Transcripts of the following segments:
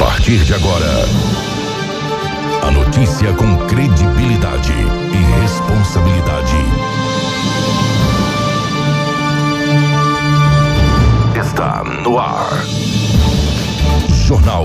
partir de agora, a notícia com credibilidade e responsabilidade. Está no ar. Jornal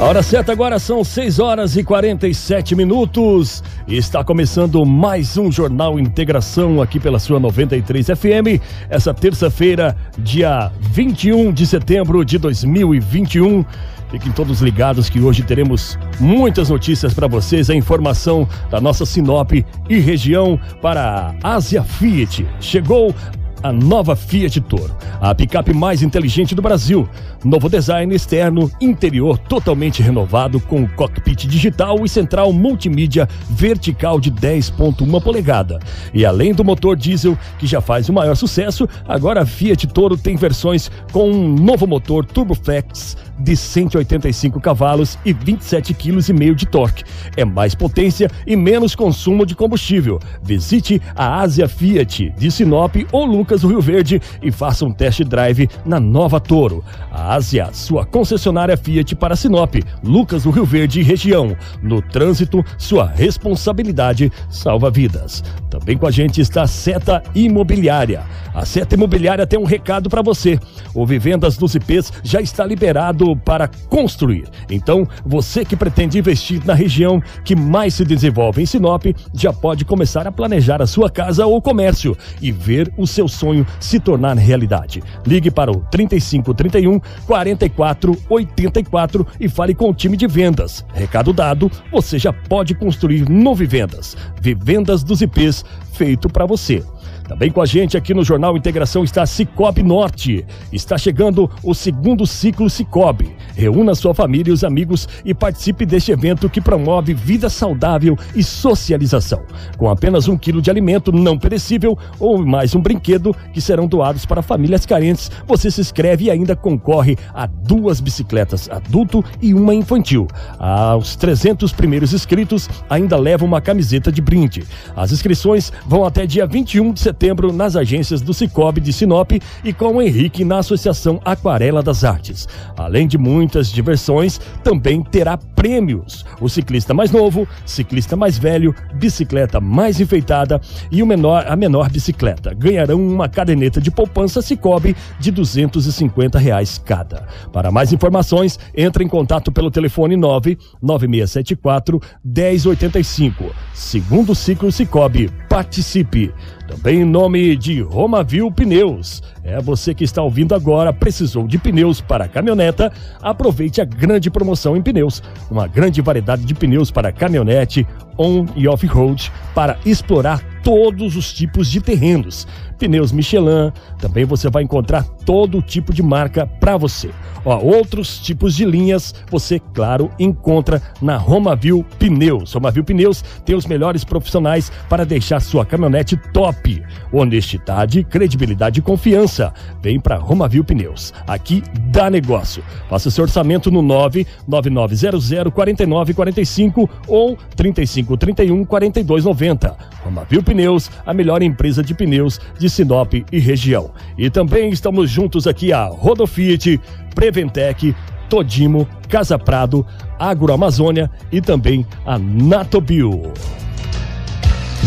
A hora certa agora são 6 horas e 47 minutos. Está começando mais um Jornal Integração aqui pela sua 93 FM. Essa terça-feira, dia 21 de setembro de 2021. Fiquem todos ligados que hoje teremos muitas notícias para vocês, a informação da nossa Sinop e região para a Ásia Fiat. Chegou a nova Fiat Toro, a picape mais inteligente do Brasil. Novo design externo, interior totalmente renovado com cockpit digital e central multimídia vertical de 10.1 polegada. E além do motor diesel que já faz o maior sucesso, agora a Fiat Toro tem versões com um novo motor Turboflex de 185 cavalos e 27,5 kg de torque. É mais potência e menos consumo de combustível. Visite a Ásia Fiat de Sinop ou Lucas do Rio Verde e faça um test drive na nova Toro. A Ásia, sua concessionária Fiat para Sinop, Lucas do Rio Verde e região. No trânsito, sua responsabilidade salva vidas. Também com a gente está a Seta Imobiliária. A Seta Imobiliária tem um recado para você. O Vivendas dos IPs já está liberado para construir. Então, você que pretende investir na região que mais se desenvolve em Sinop, já pode começar a planejar a sua casa ou comércio e ver o seu sonho se tornar realidade. Ligue para o 3531 44 84 e fale com o time de vendas. Recado dado, você já pode construir no Vivendas. Vivendas dos IPs feito para você. Também com a gente aqui no Jornal Integração está Cicobi Norte. Está chegando o segundo ciclo Cicobi. Reúna sua família e os amigos e participe deste evento que promove vida saudável e socialização. Com apenas um quilo de alimento não perecível ou mais um brinquedo que serão doados para famílias carentes, você se inscreve e ainda concorre a duas bicicletas adulto e uma infantil. Aos 300 primeiros inscritos ainda levam uma camiseta de brinde. As inscrições vão até dia 21 de setembro setembro nas agências do Cicobi de Sinop e com o Henrique na Associação Aquarela das Artes. Além de muitas diversões, também terá prêmios. O ciclista mais novo, ciclista mais velho, bicicleta mais enfeitada e o menor, a menor bicicleta ganharão uma caderneta de poupança Cicobi de 250 reais cada. Para mais informações, entre em contato pelo telefone 99674 1085. Segundo ciclo Cicobi, participe. Também em nome de Romavil Pneus. É você que está ouvindo agora, precisou de pneus para caminhoneta? Aproveite a grande promoção em pneus. Uma grande variedade de pneus para caminhonete, on e off-road para explorar todos os tipos de terrenos. Pneus Michelin, também você vai encontrar todo tipo de marca para você. Ó, outros tipos de linhas você, claro, encontra na Romavil Pneus. Romavil Pneus tem os melhores profissionais para deixar sua caminhonete top. Honestidade, credibilidade e confiança. Vem para Romavil Pneus. Aqui dá negócio. Faça seu orçamento no 99900 4945 ou 3531 4290. Romavil Pneus, a melhor empresa de pneus de Sinop e região. E também estamos juntos aqui a Rodofiat, Preventec, Todimo, Casa Prado, Agroamazônia e também a Natobio.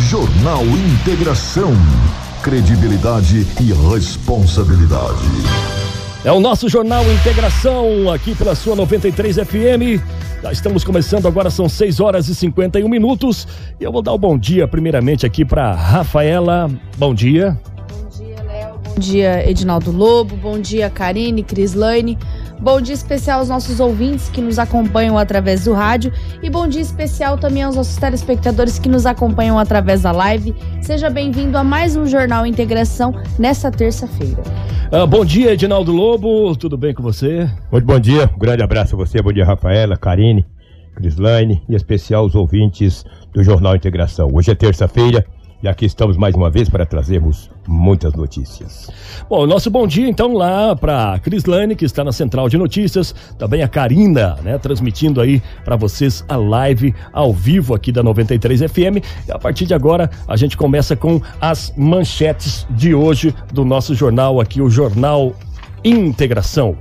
Jornal Integração. Credibilidade e responsabilidade. É o nosso Jornal Integração aqui pela sua 93 FM. Já estamos começando agora, são 6 horas e 51 minutos. E eu vou dar o um bom dia primeiramente aqui para Rafaela. Bom dia. Bom dia, Edinaldo Lobo. Bom dia, Karine, Crislaine. Bom dia especial aos nossos ouvintes que nos acompanham através do rádio e bom dia especial também aos nossos telespectadores que nos acompanham através da live. Seja bem-vindo a mais um Jornal Integração nesta terça-feira. Ah, bom dia, Edinaldo Lobo. Tudo bem com você? Muito bom dia. Um grande abraço a você. Bom dia, Rafaela, Karine. Crislaine e em especial os ouvintes do Jornal Integração. Hoje é terça-feira e aqui estamos mais uma vez para trazermos muitas notícias. Bom, nosso bom dia então lá para Crislane, que está na Central de Notícias, também a Karina, né, transmitindo aí para vocês a live ao vivo aqui da 93 FM. E a partir de agora a gente começa com as manchetes de hoje do nosso jornal aqui, o Jornal Integração.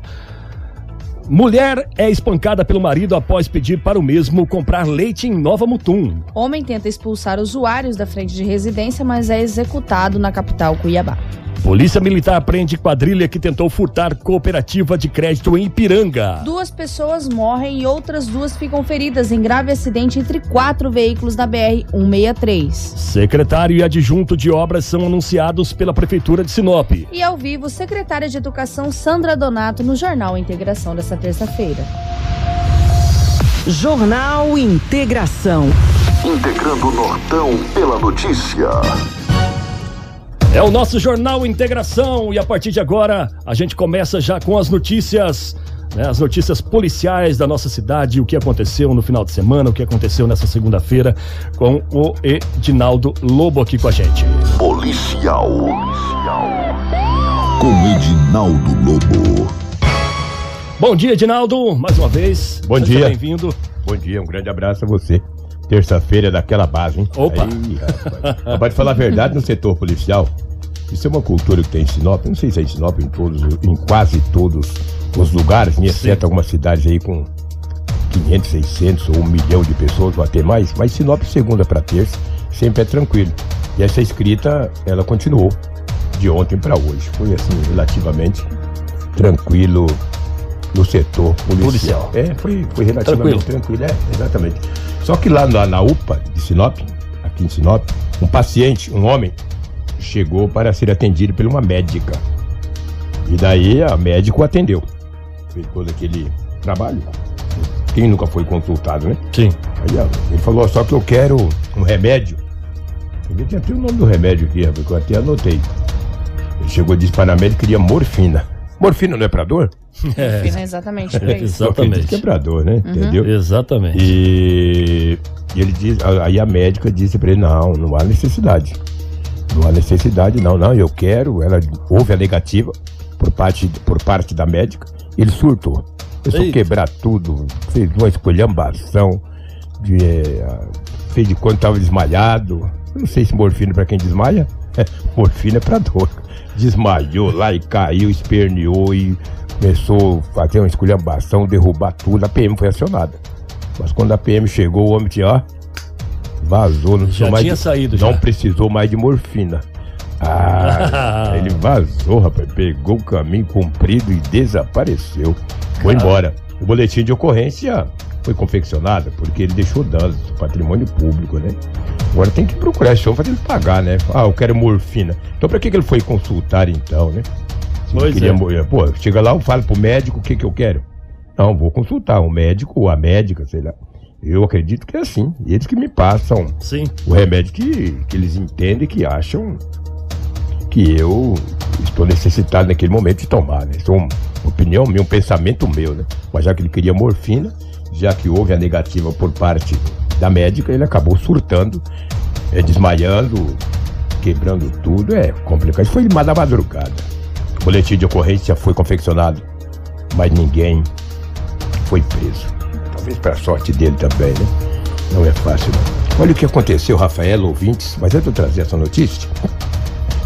Mulher é espancada pelo marido após pedir para o mesmo comprar leite em Nova Mutum. Homem tenta expulsar usuários da frente de residência, mas é executado na capital Cuiabá. Polícia Militar prende quadrilha que tentou furtar cooperativa de crédito em Ipiranga. Duas pessoas morrem e outras duas ficam feridas em grave acidente entre quatro veículos da BR-163. Secretário e adjunto de obras são anunciados pela Prefeitura de Sinop. E ao vivo, secretária de Educação Sandra Donato no Jornal Integração dessa terça-feira. Jornal Integração. Integrando o Nortão pela notícia. É o nosso Jornal Integração e a partir de agora a gente começa já com as notícias, né, as notícias policiais da nossa cidade, o que aconteceu no final de semana, o que aconteceu nessa segunda-feira com o Edinaldo Lobo aqui com a gente. Policial. Policial. Com Edinaldo Lobo. Bom dia, Edinaldo, mais uma vez. Bom Seja dia. Bem-vindo. Bom dia, um grande abraço a você terça-feira daquela base, hein? Opa! Aí, rapaz. Pode falar a verdade no setor policial. Isso é uma cultura que tem em Sinop. Não sei se é em Sinop, em todos, em quase todos os lugares, né? exceto algumas cidades aí com 500, 600 ou um milhão de pessoas, ou até mais. Mas Sinop, segunda para terça, sempre é tranquilo. E essa escrita, ela continuou de ontem para hoje. Foi assim, relativamente tranquilo no setor policial. policial. É, foi, foi relativamente tranquilo. tranquilo, é, exatamente. Só que lá na, na UPA de Sinop, aqui em Sinop, um paciente, um homem, chegou para ser atendido por uma médica. E daí a médica o atendeu. Fez todo aquele trabalho. Quem nunca foi consultado, né? Sim. Aí ele falou, só que eu quero um remédio. Eu tinha até o nome do remédio aqui, porque eu até anotei. Ele chegou e disse para a médica que queria morfina. Morfina não é para dor? É. Morfina é exatamente para isso. Exatamente. Quebrador, né? Uhum. Entendeu? Exatamente. E, e ele diz, aí a médica disse para ele, não, não há necessidade. Não há necessidade, não, não, eu quero. Ela houve a negativa por parte, por parte da médica. Ele surtou. Começou a quebrar tudo, fez uma escolhambação, de, é, fez de quando estava desmalhado. Eu não sei se morfina para quem desmaia. Morfina é para dor. Desmaiou lá e caiu, esperneou e começou a fazer uma esculhambação, derrubar tudo. A PM foi acionada. Mas quando a PM chegou, o homem tinha, ó, vazou. Não já mais tinha de, saído, Não já. precisou mais de morfina. Ah, ele vazou, rapaz. Pegou o caminho comprido e desapareceu. Foi embora. O boletim de ocorrência foi confeccionado porque ele deixou danos do patrimônio público, né? Agora tem que procurar esse homem pra ele pagar, né? Ah, eu quero morfina. Então pra que, que ele foi consultar então, né? Pois queria, é. Pô, chega lá, eu falo pro médico o que, que eu quero. Não, vou consultar o médico ou a médica, sei lá. Eu acredito que é assim. Eles que me passam Sim. o remédio que, que eles entendem, que acham que eu estou necessitado naquele momento de tomar, né? Isso é uma opinião minha, um pensamento meu, né? Mas já que ele queria morfina, já que houve a negativa por parte da médica, ele acabou surtando, é, desmaiando, quebrando tudo. É complicado. Isso foi da madrugada. O boletim de ocorrência foi confeccionado, mas ninguém foi preso. Talvez para sorte dele também, né? Não é fácil, não. Olha o que aconteceu, Rafael, ouvintes. Mas antes de eu trazer essa notícia,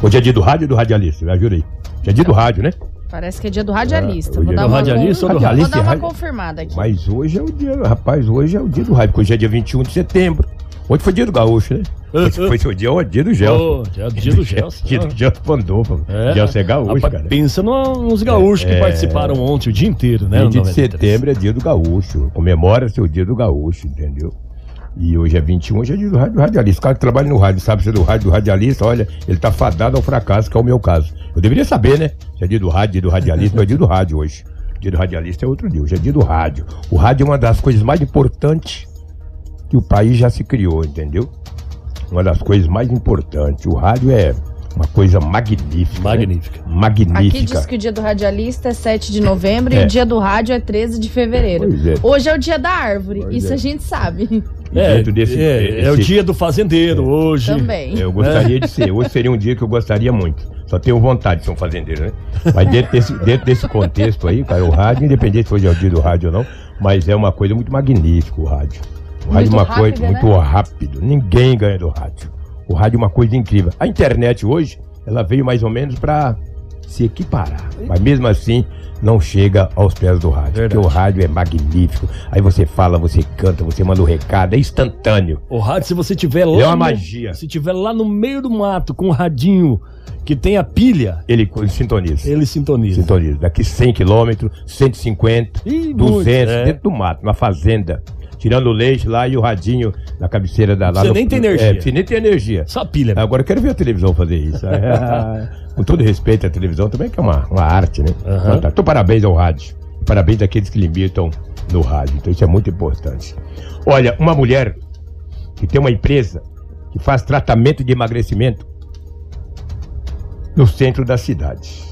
hoje é dia do rádio e do radialista, me ajuda aí. Hoje é dia do rádio, né? Parece que é dia do radialista. Ah, Vou é dar do uma, radialista ou do vou dar uma confirmada aqui. Mas hoje é o dia, rapaz, hoje é o dia do rádio, porque hoje é dia 21 de setembro. Hoje foi dia do gaúcho, né? Hoje foi seu dia, o dia do Gelson. Ô, dia, dia do Gelson. Dia do Gelson Pandolfo. É. Gelson é gaúcho, Rapaz, cara. Pensa no- nos gaúchos que É. participaram ontem o dia inteiro, né? 20 no de 93. setembro é dia do gaúcho. Comemora seu dia do gaúcho, entendeu? E hoje é 21, hoje é dia do rádio do radialista. O cara que trabalha no rádio, sabe se é do rádio do radialista, olha, ele tá fadado ao fracasso, que é o meu caso. Eu deveria saber, né? Se é dia do rádio, dia do radialista, não é dia do rádio hoje. Dia do radialista é outro dia, hoje é dia do rádio. O rádio é uma das coisas mais importantes que o país já se criou, entendeu? Uma das coisas mais importantes. O rádio é Uma coisa magnífica. né? Magnífica. Magnífica. Aqui diz que o dia do radialista é 7 de novembro e É. o dia do rádio é 13 de fevereiro. Pois é. Hoje é o dia da árvore, Pois isso é. a gente sabe. E É, dentro desse- é, é o esse- dia do fazendeiro hoje. Também. Eu gostaria de ser. Hoje seria um dia que eu gostaria muito. Só tenho vontade de ser um fazendeiro, né? Mas dentro desse, dentro desse contexto aí, cara, o rádio, independente se hoje é o dia do rádio ou não, mas é uma coisa muito magnífica o rádio. O rádio Muito é uma coisa rápida, muito né? rápido. Ninguém ganha do rádio. O rádio é uma coisa incrível. A internet hoje, ela veio mais ou menos para se equiparar. Mas mesmo assim, não chega aos pés do rádio. Verdade. Porque o rádio é magnífico. Aí você fala, você canta, você manda o recado, é instantâneo. O rádio, se você tiver lá. É uma no- magia. Se tiver lá no meio do mato com um radinho que tem a pilha, Ele, ele sintoniza. ele sintoniza. Sintoniza. Daqui 100 quilômetros, 150, Ih, 200, muito, é. dentro do mato, na fazenda. Tirando o leite lá e o radinho na cabeceira da lá. Você no- nem tem energia. É, você nem tem energia. Só pilha. Agora eu quero ver a televisão fazer isso. É, com todo respeito à televisão também, que é uma, uma arte, né? Aham. Então, parabéns ao rádio. Parabéns àqueles que limitam no rádio. Então isso é muito importante. Olha, uma mulher que tem uma empresa que faz tratamento de emagrecimento no centro da cidade.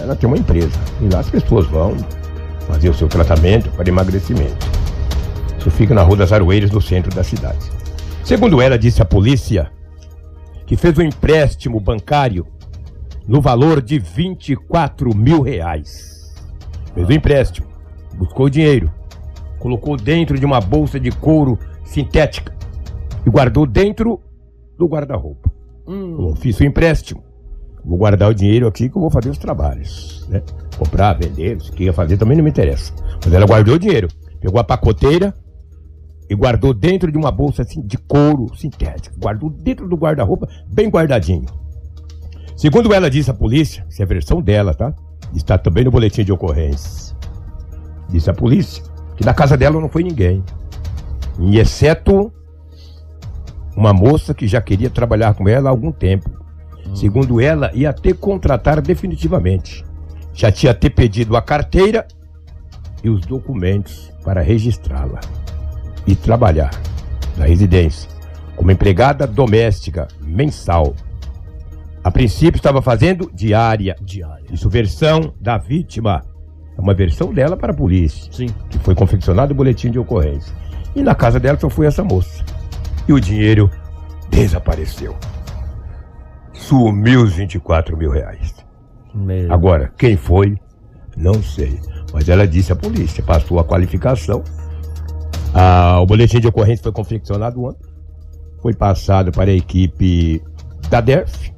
Ela tem uma empresa. E lá as pessoas vão fazer o seu tratamento para emagrecimento. Isso fica na Rua das Aroeiras, no centro da cidade. Segundo ela, disse a polícia que fez um empréstimo bancário no valor de 24 mil reais. Fez um empréstimo, buscou o dinheiro, colocou dentro de uma bolsa de couro sintética e guardou dentro do guarda-roupa. Hum, fiz o empréstimo. Vou guardar o dinheiro aqui que eu vou fazer os trabalhos. Né? Comprar, vender, o que ia fazer também não me interessa. Mas ela guardou o dinheiro. Pegou a pacoteira e guardou dentro de uma bolsa assim, de couro sintético. Guardou dentro do guarda-roupa, bem guardadinho. Segundo ela disse à polícia, isso é a versão dela, tá? Está também no boletim de ocorrência. Disse a polícia que na casa dela não foi ninguém. E exceto uma moça que já queria trabalhar com ela há algum tempo. Segundo ela, ia ter que contratar definitivamente. Já tinha ter pedido a carteira e os documentos para registrá-la e trabalhar na residência como empregada doméstica mensal. A princípio estava fazendo diária. diária. Isso versão da vítima. É uma versão dela para a polícia Sim. que foi confeccionado o boletim de ocorrência. E na casa dela só foi essa moça. E o dinheiro desapareceu. Sumiu os 24 mil reais. Meu. Agora, quem foi? Não sei. Mas ela disse à polícia, passou a qualificação. Ah, o boletim de ocorrência foi confeccionado ontem. Foi passado para a equipe da DERF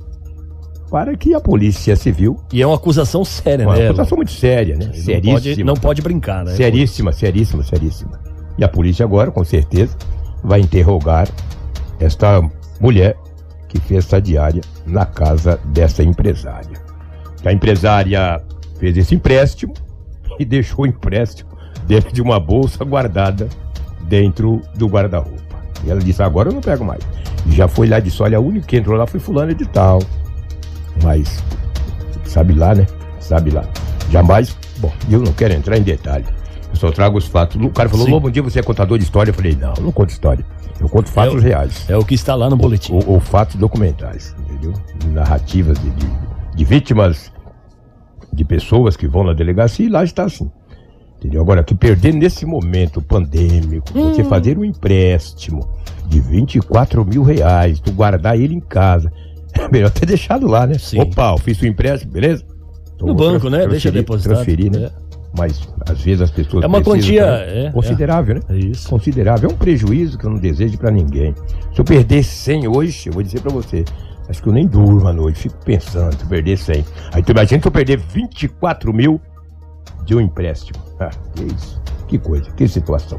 para que a polícia civil. E é uma acusação séria, Uma né? acusação muito séria, né? Não pode, Seríssima. não pode brincar, né? Seríssima, seríssima, seríssima. E a polícia agora, com certeza, vai interrogar esta mulher que fez essa diária na casa dessa empresária. A empresária fez esse empréstimo e deixou o empréstimo dentro de uma bolsa guardada dentro do guarda-roupa. E ela disse, agora eu não pego mais. E já foi lá e disse, olha, o único que entrou lá foi fulano de tal. Mas, sabe lá, né? Sabe lá. Jamais, bom, eu não quero entrar em detalhe. Eu só trago os fatos. O cara falou, um dia você é contador de história. Eu falei, não, não conto história. Eu conto fatos É o- reais. É o que está lá no boletim. Ou, ou fatos documentais, entendeu? Narrativas de, de, de vítimas, de pessoas que vão na delegacia e lá está assim. Entendeu? Agora, que perder nesse momento pandêmico, Hum. você fazer um empréstimo de 24 mil reais, tu guardar ele em casa, é melhor ter deixado lá, né? Sim. Opa, eu fiz o empréstimo, beleza? Então No banco, né? Deixa depositado. Transferir, né? É. Mas às vezes as pessoas É uma quantia, também. é, considerável, né? É isso. considerável. É um prejuízo que eu não desejo pra ninguém. Se eu perder 100 hoje, eu vou dizer pra você, acho que eu nem durmo à noite, fico pensando, se eu perder 100. Aí tu imagina se eu perder 24 mil de um empréstimo. Ah, que isso, que coisa, que situação.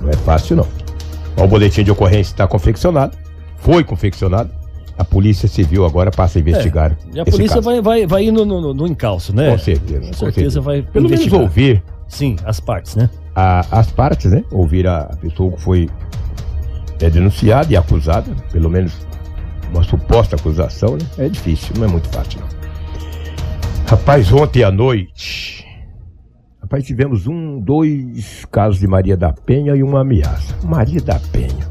Não é fácil não. Ó, O boletim de ocorrência está confeccionado, foi confeccionado. A Polícia Civil agora passa a investigar. E a polícia caso. vai, vai, vai ir no, no, no encalço, né? Com certeza. Com com certeza vai Pelo menos investigar. ouvir Sim, as partes, né? a- as partes, né? Ouvir a pessoa que foi é, denunciada e acusada, pelo menos uma suposta acusação, né? É difícil, não é muito fácil, não. Rapaz, ontem à noite, rapaz, tivemos um, dois casos de Maria da Penha e uma ameaça. Maria da Penha.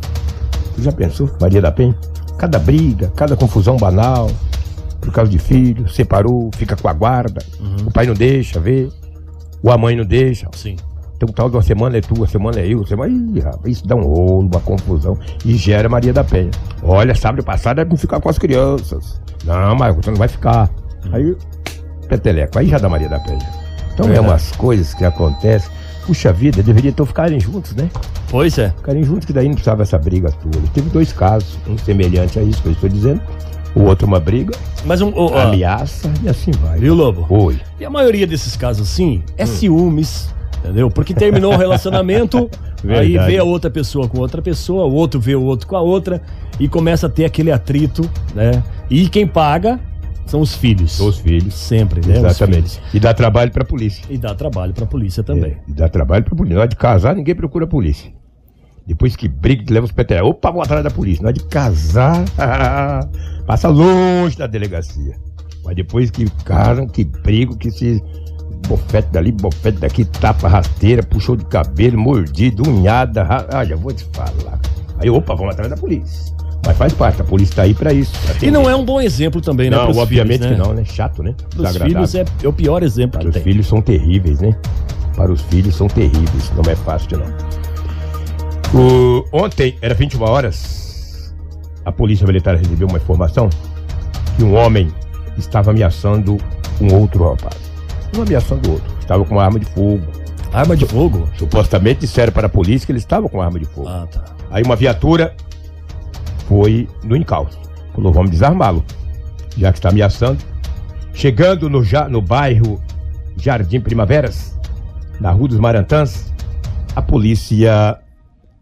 Você já pensou? Maria da Penha? Cada briga, cada confusão banal. por causa de filho, separou, fica com a guarda, Uhum. o pai não deixa ver, ou a mãe não deixa. Sim. Então tal de uma semana é tua, semana é eu, semana. Ih, rapaz, isso dá um rolo, uma confusão. E gera Maria da Penha. Olha, sábado passado é pra ficar com as crianças. Não, mas você não vai ficar. Aí, peteleco, aí já dá Maria da Penha. Então é umas coisas que acontecem. Puxa vida, deveria então ficarem juntos, né? Pois é. Ficarem juntos, que daí não precisava essa briga toda. Teve dois casos, um semelhante a isso que eu estou dizendo, o outro uma briga, Mas um. ó, ameaça e assim vai. viu, Lobo? Oi. E a maioria desses casos, assim, é Hum. ciúmes, entendeu? Porque terminou o relacionamento, aí vê a outra pessoa com outra pessoa, o outro vê o outro com a outra, e começa a ter aquele atrito, né? E quem paga são os filhos. São os filhos. Sempre, né? Exatamente. E dá trabalho pra polícia. E dá trabalho pra polícia também. É, e dá trabalho pra polícia. Na hora de casar, ninguém procura a polícia. Depois que briga, leva os petelecos. Opa, vou atrás da polícia. Na hora de casar, passa longe da delegacia. Mas depois que casam, que brigam, que se bofete dali, bofete daqui, tapa rasteira, puxou de cabelo, mordido, unhada. ra- Ah, já vou te falar. Aí, opa, vamos atrás da polícia. Mas faz parte, a polícia tá aí pra isso. pra E não é um bom exemplo também, né? Não, obviamente filhos, né? que não, né? Chato, né? Para os filhos é, é o pior exemplo Para que os tem. filhos são terríveis, né? Para os filhos são terríveis, não é fácil não. O- ontem, era 21 horas, a polícia militar recebeu uma informação que um homem estava ameaçando um outro rapaz. Um ameaçando o outro. Estava com uma arma de fogo. Arma de fogo? Supostamente disseram para a polícia que ele estava com arma de fogo. Ah, tá. Aí uma viatura foi no encalço. Falou, vamos desarmá-lo. Já que está ameaçando. Chegando no, no bairro Jardim Primaveras, na Rua dos Marantãs, a polícia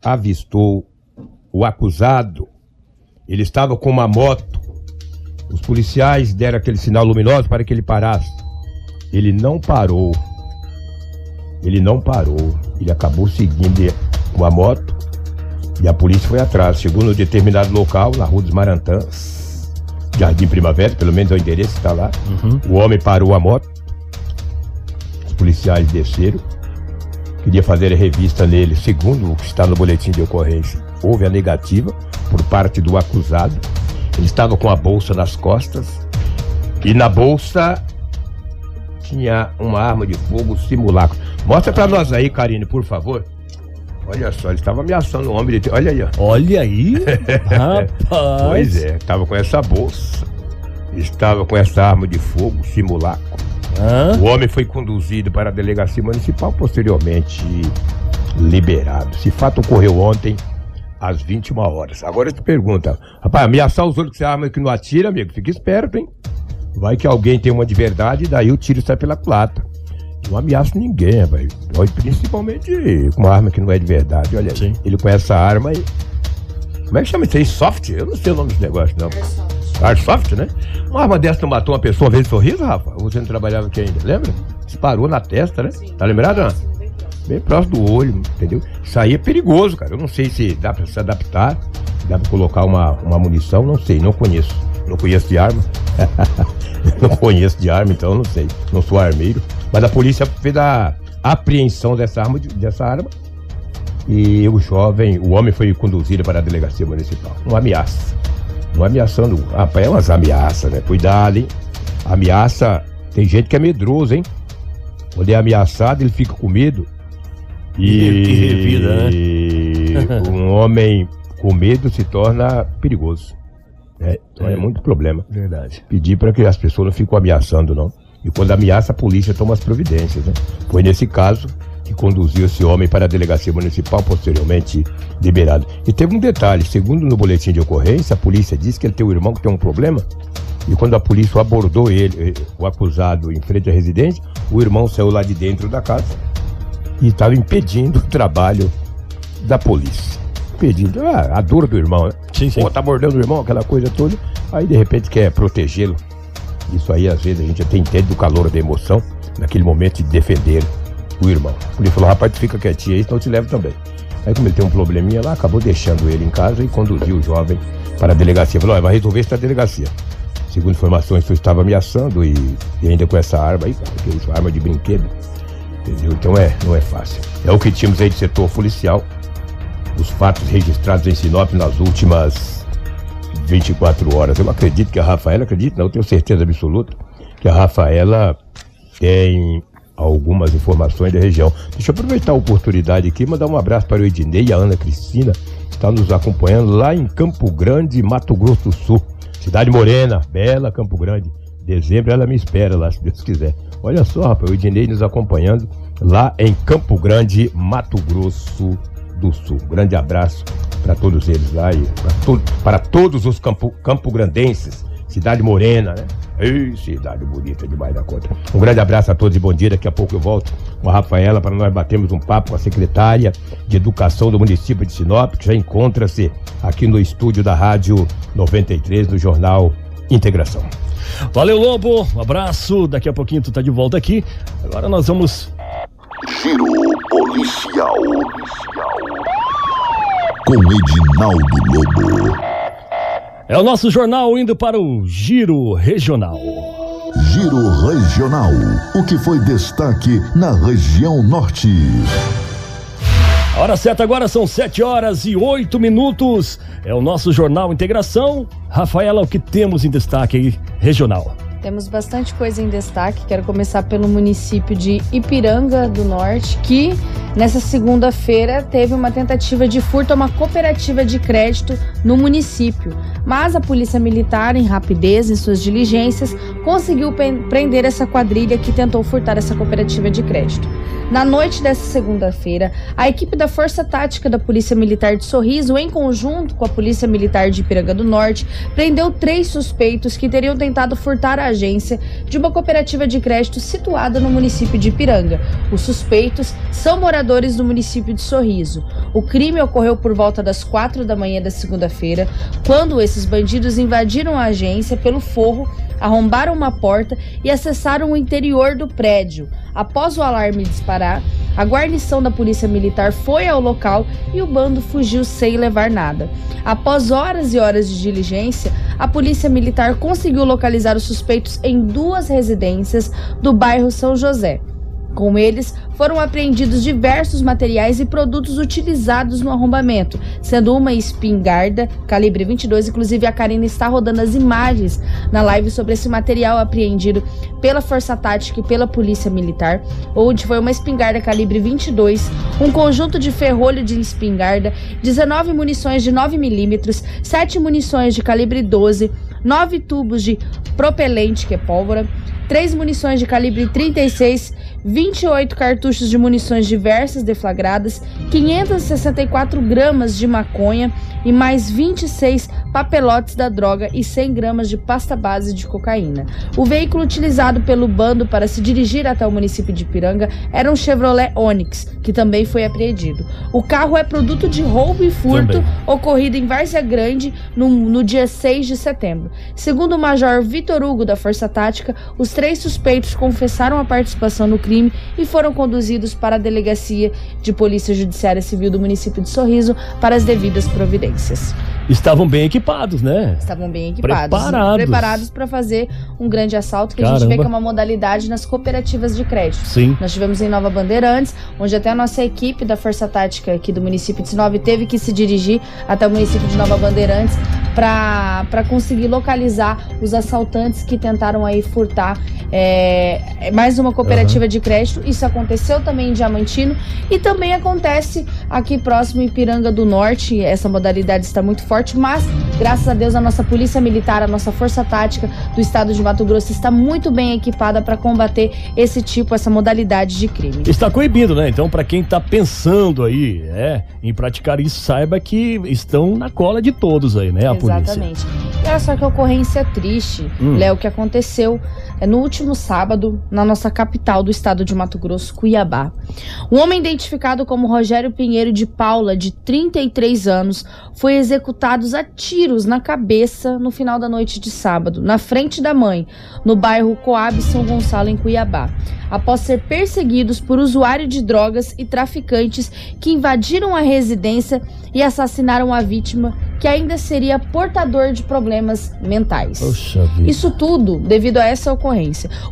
avistou o acusado. Ele estava com uma moto. Os policiais deram aquele sinal luminoso para que ele parasse. Ele não parou. Ele não parou. Ele acabou seguindo com a moto. E a polícia foi atrás. Chegou no determinado local, na Rua dos Marantãs, Jardim Primavera, pelo menos é o endereço que está lá. Uhum. O homem parou a moto. Os policiais desceram. Queria fazer a revista nele, segundo o que está no boletim de ocorrência. Houve a negativa por parte do acusado. Ele estava com a bolsa nas costas. E na bolsa tinha uma arma de fogo simulacro. Mostra pra nós aí, Karine, por favor. Olha só, ele estava ameaçando o homem. de- Olha aí, ó. Olha aí, rapaz. Pois é, estava com essa bolsa. Estava com essa arma de fogo simulacro. Hã? O homem foi conduzido para a delegacia municipal, posteriormente liberado. Esse fato ocorreu ontem, às 21 horas. Agora te pergunta, rapaz, ameaçar os outros com essa arma que não atira, amigo, fica esperto, hein? Vai que alguém tem uma de verdade daí o tiro sai pela culatra. Não ameaço ninguém, rapaz. Principalmente com uma arma que não é de verdade. Olha, aí, Sim. ele com essa arma aí. Como é que chama isso aí? Soft? Eu não sei o nome desse negócio, não. Airsoft, né? Uma arma dessa não matou uma pessoa uma vez de sorriso, Rafa? Você não trabalhava aqui ainda, lembra? Disparou na testa, né? Tá lembrado, não? Bem próximo do olho, entendeu? Isso aí é perigoso, cara. Eu não sei se dá pra se adaptar, se dá pra colocar uma, uma munição, não sei, não conheço. Não conheço de arma. não conheço de arma, então eu não sei. Não sou armeiro. Mas a polícia fez a apreensão dessa arma, de- dessa arma. E o jovem, o homem foi conduzido para a delegacia municipal. Uma ameaça. Uma ameaçando. Rapaz, é umas ameaças, né? Cuidado, hein? Ameaça. Tem gente que é medroso, hein? Quando é ameaçado, ele fica com medo. E, revida, né? e um homem com medo se torna perigoso. né? Então é, É. muito problema. Verdade. Pedir para que as pessoas não fiquem ameaçando, não. E quando ameaça, a polícia toma as providências, né? Foi nesse caso que conduziu esse homem para a delegacia municipal, posteriormente liberado. E teve um detalhe, segundo no boletim de ocorrência, a polícia disse que ele tem um irmão que tem um problema, e quando a polícia abordou ele, eh, o acusado, em frente à residência, o irmão saiu lá de dentro da casa e estava impedindo o trabalho da polícia. Impedindo, ah, a dor do irmão, né? Sim, sim. Pô, tá mordendo o irmão, aquela coisa toda. Aí de repente quer protegê-lo. Isso aí, às vezes, a gente até entende do calor da emoção, naquele momento de defender o irmão. Polícia falou, rapaz, tu fica quietinho aí, senão eu te levo também. Aí como ele tem um probleminha lá, acabou deixando ele em casa e conduziu o jovem para a delegacia. Falou, "Olha, vai resolver isso na delegacia. Segundo informações, tu estava ameaçando e, e ainda com essa arma aí, cara, que é isso, arma de brinquedo. Entendeu? Então é, não é fácil. É o que tínhamos aí de setor policial. Os fatos registrados em Sinop nas últimas 24 horas. Eu acredito que a Rafaela, acredito não, tenho certeza absoluta que a Rafaela tem algumas informações da região. Deixa eu aproveitar a oportunidade aqui e mandar um abraço para o Ednei e a Ana Cristina, que está nos acompanhando lá em Campo Grande, Mato Grosso do Sul. Cidade Morena, bela Campo Grande. Dezembro ela me espera lá, se Deus quiser. Olha só, rapaz, o Ednei nos acompanhando lá em Campo Grande, Mato Grosso do Sul. grande abraço para todos eles lá e para, to para todos os campo, campograndenses, Cidade Morena, né? Ei, cidade bonita demais da conta. Um grande abraço a todos e bom dia. Daqui a pouco eu volto com a Rafaela para nós batermos um papo com a secretária de Educação do município de Sinop, que já encontra-se aqui no estúdio da Rádio 93, no Jornal Integração. Valeu, Lobo. Um abraço. Daqui a pouquinho tu tá de volta aqui. Agora nós vamos. Giro policial. Com Edinaldo Lobo. É o nosso jornal indo para o Giro Regional. Giro Regional. O que foi destaque na região norte. A hora certa agora são 7 horas e 8 minutos. É o nosso Jornal Integração. Rafaela, o que temos em destaque aí regional? Temos bastante coisa em destaque. Quero começar pelo município de Ipiranga do Norte, que nessa segunda-feira teve uma tentativa de furto a uma cooperativa de crédito no município. Mas a Polícia Militar, em rapidez em suas diligências, conseguiu prender essa quadrilha que tentou furtar essa cooperativa de crédito. Na noite dessa segunda-feira, a equipe da Força Tática da Polícia Militar de Sorriso, em conjunto com a Polícia Militar de Ipiranga do Norte, prendeu três suspeitos que teriam tentado furtar a agência de uma cooperativa de crédito situada no município de Ipiranga. Os suspeitos são moradores do município de Sorriso. O crime ocorreu por volta das quatro da manhã da segunda-feira, quando esses bandidos invadiram a agência pelo forro arrombaram uma porta e acessaram o interior do prédio. Após o alarme disparar, a guarnição da Polícia Militar foi ao local e o bando fugiu sem levar nada. Após horas e horas de diligência, a Polícia Militar conseguiu localizar os suspeitos em duas residências do bairro São José. Com eles, foram apreendidos diversos materiais e produtos utilizados no arrombamento, sendo uma espingarda calibre 22. Inclusive, a Karina está rodando as imagens na live sobre esse material apreendido pela Força Tática e pela Polícia Militar, onde foi uma espingarda calibre 22, um conjunto de ferrolho de espingarda, 19 munições de 9 milímetros, 7 munições de calibre 12, 9 tubos de propelente, que é pólvora, 3 munições de calibre 36, 28 cartuchos de munições diversas deflagradas, 564 gramas de maconha e mais 26 papelotes da droga e 100 gramas de pasta base de cocaína. O veículo utilizado pelo bando para se dirigir até o município de Piranga era um Chevrolet Onix, que também foi apreendido. O carro é produto de roubo e furto também. ocorrido em Várzea Grande no, no dia 6 de setembro. Segundo o Major Vitor Hugo da Força Tática, os três suspeitos confessaram a participação no crime e foram conduzidos para a Delegacia de Polícia Judiciária Civil do município de Sorriso para as devidas providências. Estavam bem equipados, né? Estavam bem equipados. Preparados. Preparados para fazer um grande assalto, que Caramba. a gente vê que é uma modalidade nas cooperativas de crédito. Sim. Nós tivemos em Nova Bandeirantes, onde até a nossa equipe da Força Tática aqui do município de Sinop teve que se dirigir até o município de Nova Bandeirantes para conseguir localizar os assaltantes que tentaram aí furtar é, mais uma cooperativa uhum. de crédito. Isso aconteceu também em Diamantino e também acontece aqui próximo em Piranga do Norte. Essa modalidade está muito forte, mas graças a Deus a nossa polícia militar, a nossa força tática do estado de Mato Grosso está muito bem equipada para combater esse tipo, essa modalidade de crime. Está coibido, né? Então, para quem está pensando aí é, em praticar isso, saiba que estão na cola de todos aí, né? A Exatamente. Polícia. E olha só que ocorrência triste, hum. Léo, que aconteceu é, no último sábado na nossa capital do estado de Mato Grosso, Cuiabá. Um homem identificado como Rogério Pinheiro de Paula, de 33 anos, foi executado a tiros na cabeça no final da noite de sábado, na frente da mãe, no bairro Coab São Gonçalo, em Cuiabá após ser perseguidos por usuários de drogas e traficantes que invadiram a residência e assassinaram a vítima, que ainda seria portador de problemas mentais. Isso tudo devido a essa ocorrência.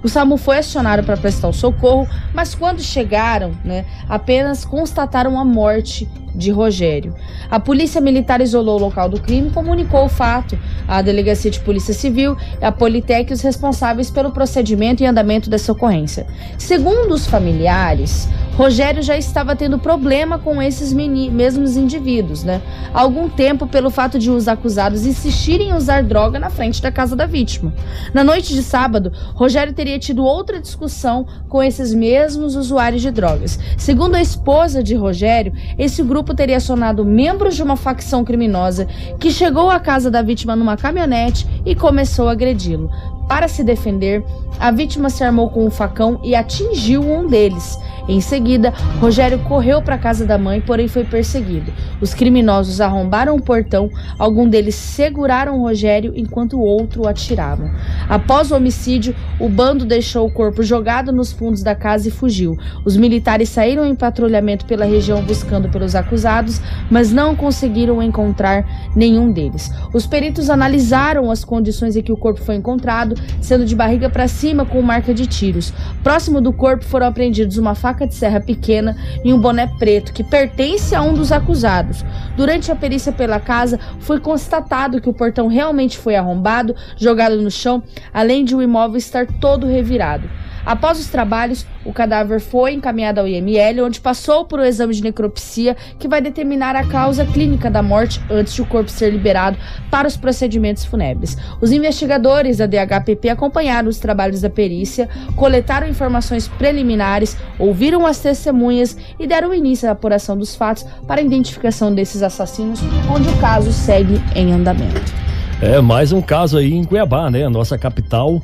O SAMU foi acionado para prestar o socorro, mas quando chegaram, né, apenas constataram a morte de Rogério. A polícia militar isolou o local do crime e comunicou o fato à Delegacia de Polícia Civil, a Politec e os responsáveis pelo procedimento e andamento dessa ocorrência. Segundo os familiares, Rogério já estava tendo problema com esses mesmos indivíduos, né? Há algum tempo pelo fato de os acusados insistirem em usar droga na frente da casa da vítima. Na noite de sábado, Rogério teria tido outra discussão com esses mesmos usuários de drogas. Segundo a esposa de Rogério, esse grupo teria acionado membros de uma facção criminosa que chegou à casa da vítima numa caminhonete e começou a agredi-lo. Para se defender, a vítima se armou com um facão e atingiu um deles. Em seguida, Rogério correu para a casa da mãe, porém foi perseguido. Os criminosos arrombaram o portão, algum deles seguraram Rogério enquanto o outro atiravam. Após o homicídio, o bando deixou o corpo jogado nos fundos da casa e fugiu. Os militares saíram em patrulhamento pela região buscando pelos acusados, mas não conseguiram encontrar nenhum deles. Os peritos analisaram as condições em que o corpo foi encontrado, sendo de barriga para cima com marca de tiros. Próximo do corpo foram apreendidos uma faca faca de serra pequena e um boné preto que pertence a um dos acusados. Durante a perícia pela casa, foi constatado que o portão realmente foi arrombado, jogado no chão, além de o imóvel estar todo revirado. Após os trabalhos, o cadáver foi encaminhado ao IML, onde passou por um exame de necropsia que vai determinar a causa clínica da morte antes de o corpo ser liberado para os procedimentos fúnebres. Os investigadores da DHPP acompanharam os trabalhos da perícia, coletaram informações preliminares, ouviram as testemunhas e deram início à apuração dos fatos para a identificação desses assassinos, onde o caso segue em andamento. É mais um caso aí em Cuiabá, né? Nossa capital.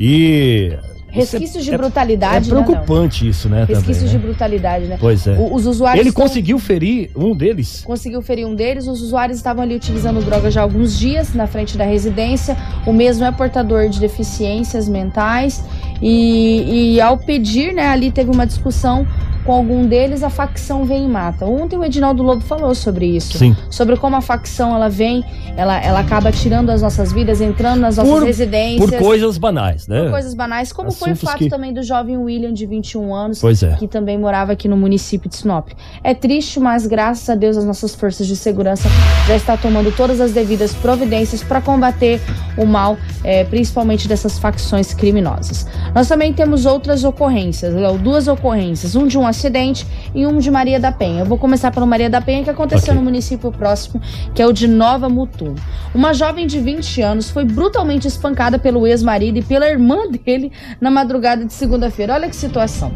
E Resquícios de é, brutalidade. É preocupante né, isso, né? Resquícios também, de né? brutalidade, né? Pois é. O, os usuários. Ele conseguiu ferir um deles? Conseguiu ferir um deles. Os usuários estavam ali utilizando droga já há alguns dias na frente da residência. O mesmo é portador de deficiências mentais. E, e ao pedir, né, ali teve uma discussão com algum deles, a facção vem e mata. Ontem o Edinaldo Lobo falou sobre isso. Sim. Sobre como a facção ela vem, ela, ela acaba tirando as nossas vidas, entrando nas nossas por, residências. Por coisas banais, né? Por coisas banais, como Assuntos foi o fato que... também do jovem William, de 21 anos, é. que também morava aqui no município de Sinop. É triste, mas graças a Deus as nossas forças de segurança já estão tomando todas as devidas providências para combater o mal, é, principalmente dessas facções criminosas. Nós também temos outras ocorrências, duas ocorrências, um de um acidente e um de Maria da Penha. Eu vou começar pelo Maria da Penha, que aconteceu okay. no município próximo, que é o de Nova Mutum. Uma jovem de 20 anos foi brutalmente espancada pelo ex-marido e pela irmã dele na madrugada de segunda-feira. Olha que situação.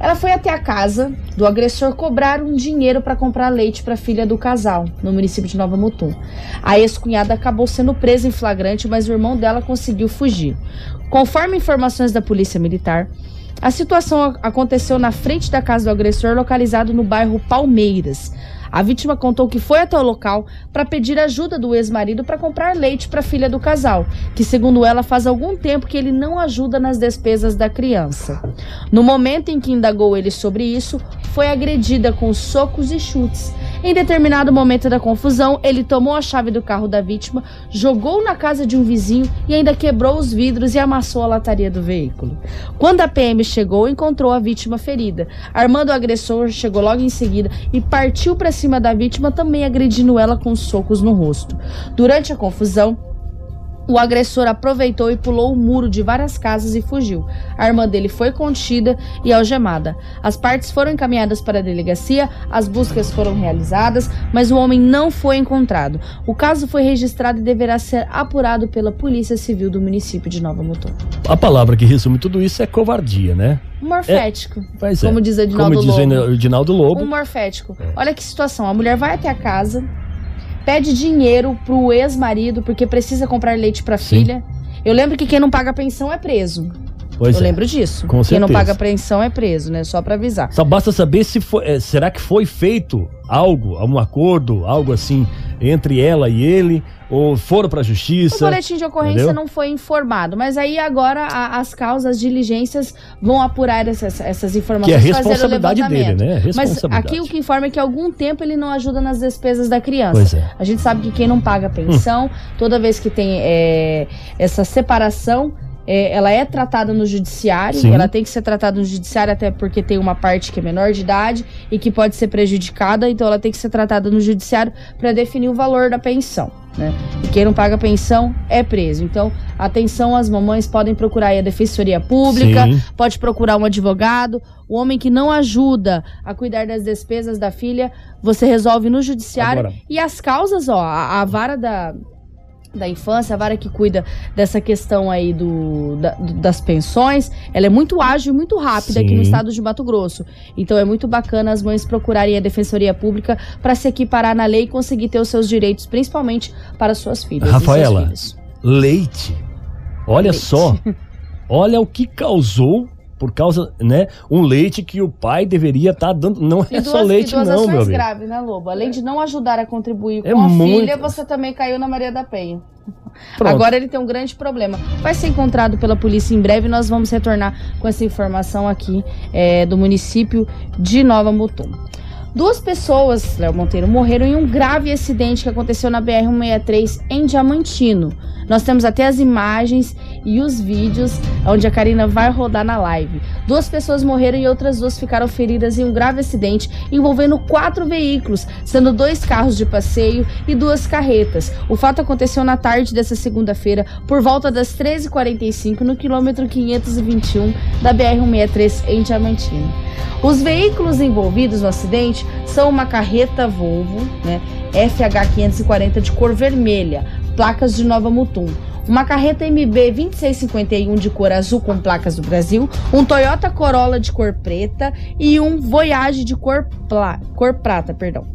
Ela foi até a casa do agressor cobrar um dinheiro para comprar leite para a filha do casal, no município de Nova Mutum. A ex-cunhada acabou sendo presa em flagrante, mas o irmão dela conseguiu fugir. Conforme informações da Polícia Militar, a situação aconteceu na frente da casa do agressor, localizado no bairro Palmeiras. A vítima contou que foi até o local para pedir ajuda do ex-marido para comprar leite para a filha do casal, que, segundo ela, faz algum tempo que ele não ajuda nas despesas da criança. No momento em que indagou ele sobre isso, foi agredida com socos e chutes. Em determinado momento da confusão, ele tomou a chave do carro da vítima, jogou na casa de um vizinho e ainda quebrou os vidros e amassou a lataria do veículo. Quando a PM chegou, encontrou a vítima ferida. Armando o agressor chegou logo em seguida e partiu para cima da vítima, também agredindo ela com socos no rosto. Durante a confusão, o agressor aproveitou e pulou o muro de várias casas e fugiu. A irmã dele foi contida e algemada. As partes foram encaminhadas para a delegacia, as buscas foram realizadas, mas o homem não foi encontrado. O caso foi registrado e deverá ser apurado pela Polícia Civil do município de Nova Mutum. A palavra que resume tudo isso é covardia, né? morfético. É, como é. diz Edinaldo como Lobo. Como diz Edinaldo Lobo. Um morfético. É. Olha que situação. A mulher vai até a casa, pede dinheiro pro ex-marido porque precisa comprar leite pra Sim. filha. Eu lembro que quem não paga pensão é preso. Pois eu é. lembro disso. Com Quem certeza. não paga pensão é preso, né? Só para avisar. Só basta saber se foi, é, será que foi feito algo, algum acordo, algo assim entre ela e ele, ou foram para a justiça. O boletim de ocorrência entendeu? não foi informado, mas aí agora a, as causas, diligências vão apurar essas, essas informações, que é responsabilidade dele, né? Mas aqui o que informa é que algum tempo ele não ajuda nas despesas da criança. Pois é. A gente sabe que quem não paga pensão, hum. toda vez que tem é, essa separação é, ela é tratada no judiciário, Sim. ela tem que ser tratada no judiciário até porque tem uma parte que é menor de idade e que pode ser prejudicada, então ela tem que ser tratada no judiciário para definir o valor da pensão. Né? E quem não paga pensão é preso. Então, atenção, as mamães podem procurar aí a Defensoria Pública, Sim. pode procurar um advogado. O homem que não ajuda a cuidar das despesas da filha, você resolve no judiciário. Agora- E as causas, ó, a, a vara da, da infância, a vara que cuida dessa questão aí do, da- das pensões, ela é muito ágil e muito rápida aqui Sim. no estado de Mato Grosso. Então é muito bacana as mães procurarem a Defensoria Pública para se equiparar na lei e conseguir ter os seus direitos, principalmente para suas filhas. Rafaela, filhos. Leite. Olha Leite. só. Olha o que causou por causa, né? Um leite que o pai deveria estar dando. Não é duas, só leite, duas não, meu amigo. graves, né, Lobo? Além de não ajudar a contribuir com É a muito. filha, você também caiu na Maria da Penha. Pronto. Agora ele tem um grande problema. Vai ser encontrado pela polícia em breve. Nós vamos retornar com essa informação aqui é, do município de Nova Mutum. Duas pessoas, Léo Monteiro, morreram em um grave acidente que aconteceu na BR-163 em Diamantino. Nós temos até as imagens e os vídeos onde a Karina vai rodar na live. Duas pessoas morreram e outras duas ficaram feridas em um grave acidente envolvendo quatro veículos, sendo dois carros de passeio e duas carretas. O fato aconteceu na tarde dessa segunda-feira, por volta das 13h45, no quilômetro 521 da BR-163 em Diamantino. Os veículos envolvidos no acidente são uma carreta Volvo, né, FH540 de cor vermelha, placas de Nova Mutum. Uma carreta MB 2651 de cor azul com placas do Brasil, um Toyota Corolla de cor preta e um Voyage de cor, pla- cor prata, perdão.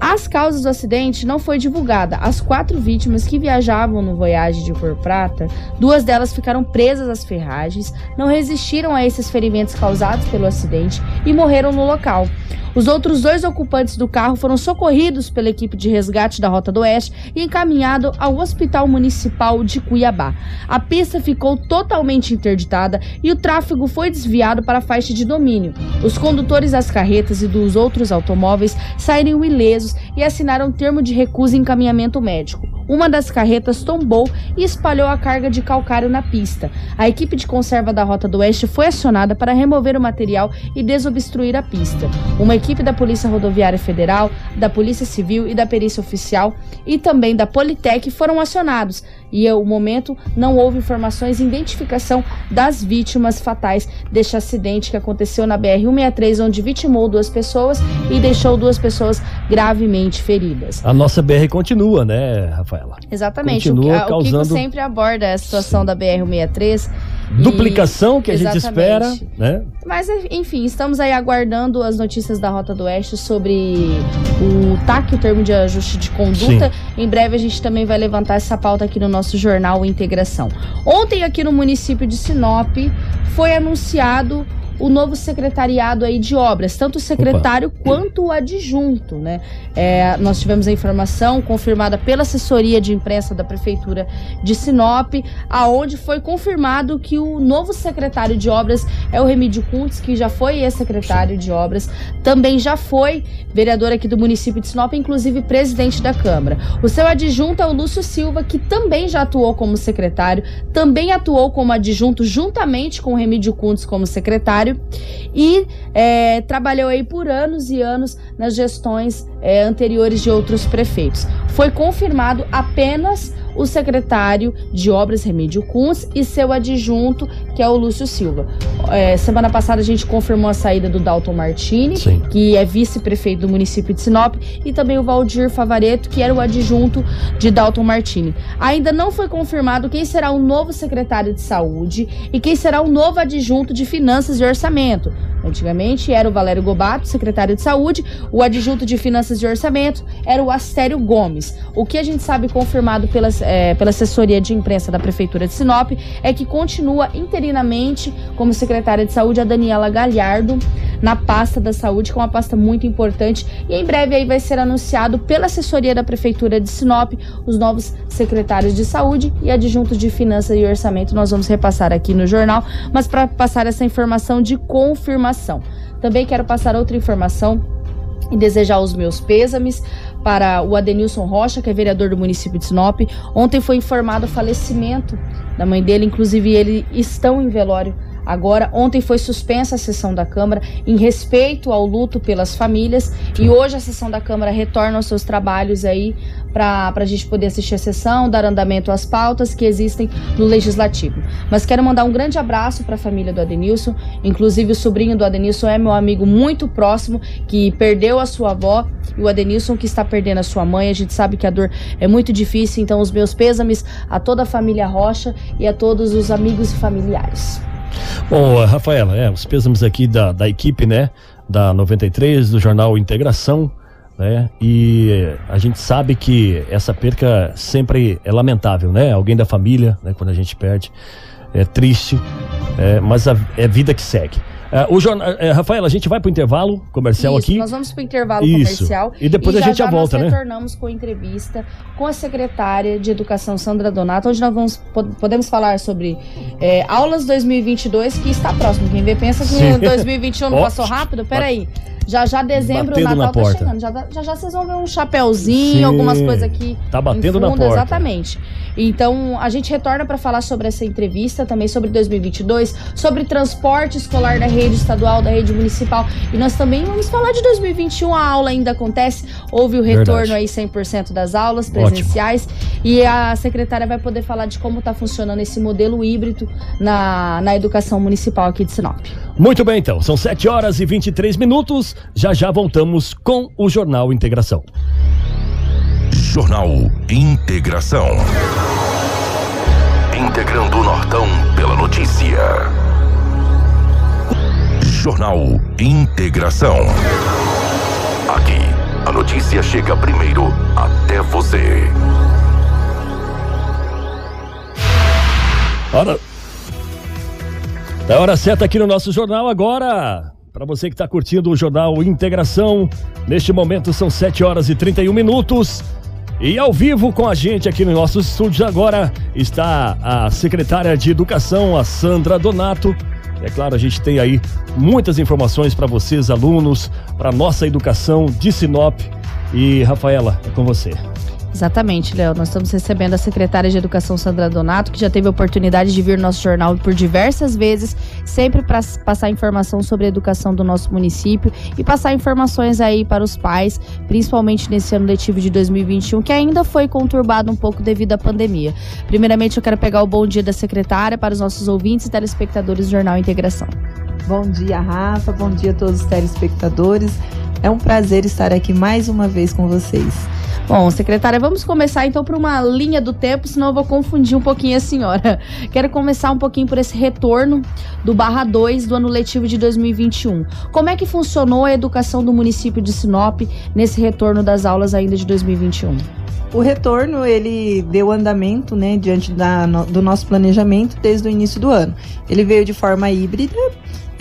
As causas do acidente não foi divulgada. As quatro vítimas que viajavam no Voyage de cor prata, duas delas ficaram presas às ferragens, não resistiram a esses ferimentos causados pelo acidente e morreram no local. Os outros dois ocupantes do carro foram socorridos pela equipe de resgate da Rota do Oeste e encaminhados ao Hospital Municipal de Cuiabá. A pista ficou totalmente interditada e o tráfego foi desviado para a faixa de domínio. Os condutores das carretas e dos outros automóveis saíram ilesos e assinaram termo de recusa e encaminhamento médico. Uma das carretas tombou e espalhou a carga de calcário na pista. A equipe de conserva da Rota do Oeste foi acionada para remover o material e desobstruir a pista. Uma equipe da Polícia Rodoviária Federal, da Polícia Civil e da Perícia Oficial e também da Politec foram acionados. E ao momento não houve informações e identificação das vítimas fatais deste acidente que aconteceu na BR-163, onde vitimou duas pessoas e deixou duas pessoas gravemente feridas. A nossa BR continua, né, Rafaela? Exatamente. Continua o, que- a- o causando- Kiko sempre aborda a situação da BR-163. e- Duplicação que a gente espera, Exatamente. né? Mas, enfim, estamos aí aguardando as notícias da Rota do Oeste sobre o TAC, o termo de ajuste de conduta. Em breve a gente também vai levantar essa pauta aqui no nosso jornal Integração. Ontem, aqui no município de Sinop, foi anunciado o novo secretariado aí de obras, tanto o secretário quanto o adjunto, né? É, nós tivemos a informação confirmada pela assessoria de imprensa da prefeitura de Sinop, aonde foi confirmado que o novo secretário de obras é o Remídio Kuntz, que já foi ex-secretário de obras, também já foi vereador aqui do município de Sinop, inclusive presidente da Câmara. O seu adjunto é o Lúcio Silva, que também já atuou como secretário, também atuou como adjunto juntamente com o Remídio Kuntz como secretário e é, trabalhou aí por anos e anos nas gestões é, anteriores de outros prefeitos. Foi confirmado apenas o secretário de obras Remídio Kunz e seu adjunto, que é o Lúcio Silva. É, semana passada a gente confirmou a saída do Dalton Martini, Sim. que é vice-prefeito do município de Sinop, e também o Valdir Favareto, que era o adjunto de Dalton Martini. Ainda não foi confirmado quem será o novo secretário de saúde e quem será o novo adjunto de finanças e orçamento. Antigamente era o Valério Gobato, secretário de saúde, o adjunto de finanças e orçamento era o Astério Gomes. O que a gente sabe confirmado pela, eh, pela assessoria de imprensa da prefeitura de Sinop é que continua interinamente como secretária de saúde a Daniela Galhardo na pasta da saúde, que é uma pasta muito importante. E em breve aí vai ser anunciado pela assessoria da prefeitura de Sinop os novos secretários de saúde e adjuntos de finanças e orçamento. Nós vamos repassar aqui no jornal, mas para passar essa informação de confirmação. Também quero passar outra informação e desejar os meus pêsames para o Adenilson Rocha, que é vereador do município de Sinop. Ontem foi informado o falecimento da mãe dele, inclusive eles estão em velório Agora, ontem foi suspensa a sessão da Câmara em respeito ao luto pelas famílias e hoje a sessão da Câmara retorna aos seus trabalhos aí para a gente poder assistir a sessão, dar andamento às pautas que existem no Legislativo. Mas quero mandar um grande abraço para a família do Adenilson, inclusive o sobrinho do Adenilson é meu amigo muito próximo, que perdeu a sua avó, e o Adenilson que está perdendo a sua mãe. A gente sabe que a dor é muito difícil, então os meus pêsames a toda a família Rocha e a todos os amigos e familiares. Bom, Rafaela, é, os pêsames aqui da, da equipe, né? Da 93, do jornal Integração, né? E a gente sabe que essa perca sempre é lamentável, né? Alguém da família, né? Quando a gente perde, é triste, é, mas a, é vida que segue. Uh, o jornal, uh, Rafael, a gente vai para o intervalo comercial Isso, aqui. Nós vamos para o intervalo Isso. comercial. E depois e a gente já, já volta, nós né? retornamos com entrevista com a secretária de Educação, Sandra Donato, onde nós vamos, podemos falar sobre é, aulas 2022, que está próximo. Quem vê pensa que Sim. 2021 não passou rápido. Peraí. Já já dezembro batendo o Natal tá chegando. Já, já já vocês vão ver um chapéuzinho, Sim. algumas coisas aqui. Tá batendo fundo, na porta. Exatamente. Então, a gente retorna para falar sobre essa entrevista, também sobre 2022, sobre transporte escolar da rede estadual, da rede municipal. E nós também vamos falar de 2021. A aula ainda acontece. Houve o retorno Verdade. aí 100% das aulas presenciais. Ótimo. E a secretária vai poder falar de como está funcionando esse modelo híbrido na, na educação municipal aqui de Sinop. Muito bem, então. São 7 horas e 23 minutos. Já já voltamos com o Jornal Integração. Jornal Integração. Integrando o Nortão pela notícia. Jornal Integração. Aqui, a notícia chega primeiro até você. Hora. É hora certa aqui no nosso jornal agora. Para você que está curtindo o jornal Integração, neste momento são 7 horas e 31 minutos. E ao vivo com a gente aqui no nosso estúdio agora está a secretária de Educação, a Sandra Donato. É claro, a gente tem aí muitas informações para vocês, alunos, para nossa educação de Sinop. E Rafaela, é com você. Exatamente, Léo. Nós estamos recebendo a secretária de Educação, Sandra Donato, que já teve a oportunidade de vir no nosso jornal por diversas vezes, sempre para passar informação sobre a educação do nosso município e passar informações aí para os pais, principalmente nesse ano letivo de 2021, que ainda foi conturbado um pouco devido à pandemia. Primeiramente, eu quero pegar o bom dia da secretária para os nossos ouvintes e telespectadores do Jornal Integração. Bom dia, Rafa. Bom dia a todos os telespectadores. É um prazer estar aqui mais uma vez com vocês. Bom, secretária, vamos começar então por uma linha do tempo, senão eu vou confundir um pouquinho a senhora. Quero começar um pouquinho por esse retorno do barra 2 do ano letivo de 2021. Como é que funcionou a educação do município de Sinop nesse retorno das aulas ainda de 2021? O retorno ele deu andamento, né, diante da, do nosso planejamento desde o início do ano. Ele veio de forma híbrida,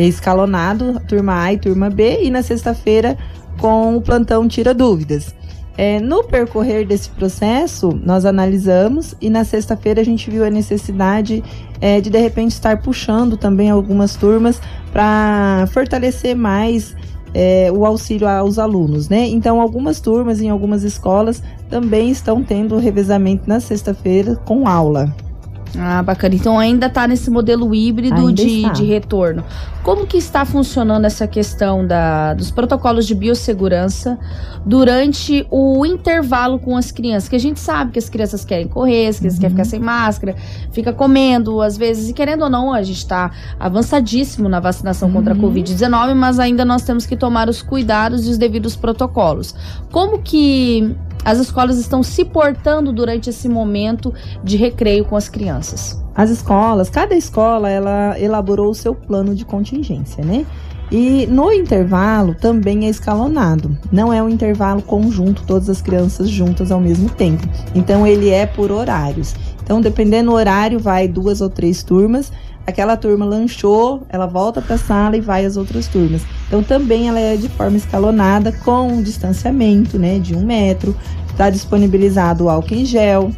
escalonado, turma A e turma B, e na sexta-feira com o plantão Tira Dúvidas. É, no percorrer desse processo, nós analisamos e na sexta-feira a gente viu a necessidade é, de de repente estar puxando também algumas turmas para fortalecer mais é, o auxílio aos alunos, né? Então, algumas turmas em algumas escolas também estão tendo revezamento na sexta-feira com aula. Ah, bacana. Então ainda está nesse modelo híbrido de, de retorno. Como que está funcionando essa questão da, dos protocolos de biossegurança durante o intervalo com as crianças? Que a gente sabe que as crianças querem correr, as crianças uhum. querem ficar sem máscara, fica comendo às vezes, e querendo ou não, a gente está avançadíssimo na vacinação uhum. contra a uhum. Covid-19, mas ainda nós temos que tomar os cuidados e os devidos protocolos. Como que as escolas estão se portando durante esse momento de recreio com as crianças? As escolas, cada escola, ela elaborou o seu plano de contingência, né? E no intervalo também é escalonado. Não é um intervalo conjunto, todas as crianças juntas ao mesmo tempo. Então ele é por horários. Então, dependendo do horário, vai duas ou três turmas. Aquela turma lanchou, ela volta para a sala e vai às outras turmas. Então, também ela é de forma escalonada, com um distanciamento né, de um metro. Está disponibilizado o álcool em gel.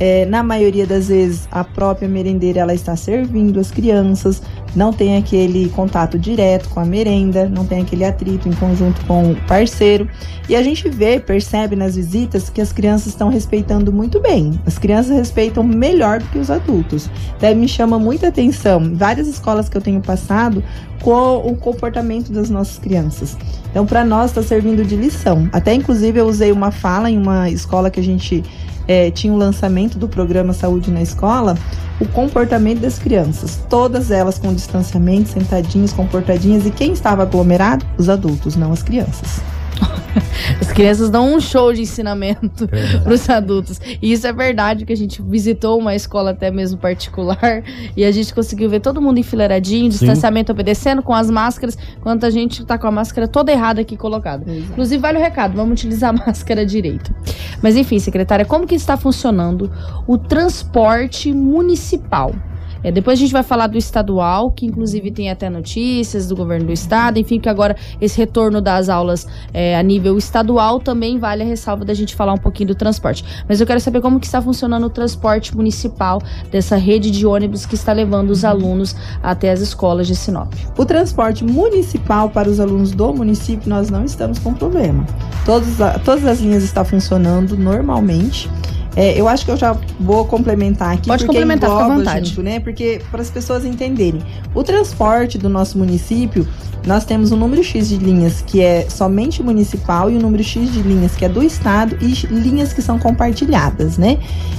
É, na maioria das vezes, a própria merendeira ela está servindo as crianças não tem aquele contato direto com a merenda, não tem aquele atrito em conjunto com o parceiro. E a gente vê, percebe nas visitas que as crianças estão respeitando muito bem. As crianças respeitam melhor do que os adultos. Daí me chama muita atenção, várias escolas que eu tenho passado, com o comportamento das nossas crianças. Então, para nós, está servindo de lição. Até, inclusive, eu usei uma fala em uma escola que a gente é, tinha o lançamento do programa Saúde na Escola, o comportamento das crianças. Todas elas com distanciamento, sentadinhas, comportadinhas. E quem estava aglomerado? Os adultos, não as crianças. As crianças dão um show de ensinamento para os adultos. E isso é verdade, que a gente visitou uma escola até mesmo particular e a gente conseguiu ver todo mundo enfileiradinho, distanciamento obedecendo, com as máscaras, enquanto a gente está com a máscara toda errada aqui colocada. Exato. Inclusive, vale o recado, vamos utilizar a máscara direito. Mas enfim, secretária, como que está funcionando o transporte municipal? É, depois a gente vai falar do estadual, que inclusive tem até notícias do governo do estado, enfim, que agora esse retorno das aulas é, a nível estadual também vale a ressalva da gente falar um pouquinho do transporte. Mas eu quero saber como que está funcionando o transporte municipal dessa rede de ônibus que está levando os alunos até as escolas de Sinop. O transporte municipal para os alunos do município nós não estamos com problema. Todos, todas as linhas estão funcionando normalmente. É, eu acho que eu já vou complementar aqui. Pode porque complementar, fica à vontade. Junto, né? Porque para as pessoas entenderem. O transporte do nosso município, nós temos um número X de linhas que é somente municipal e o um número X de linhas que é do estado e linhas que são compartilhadas, né?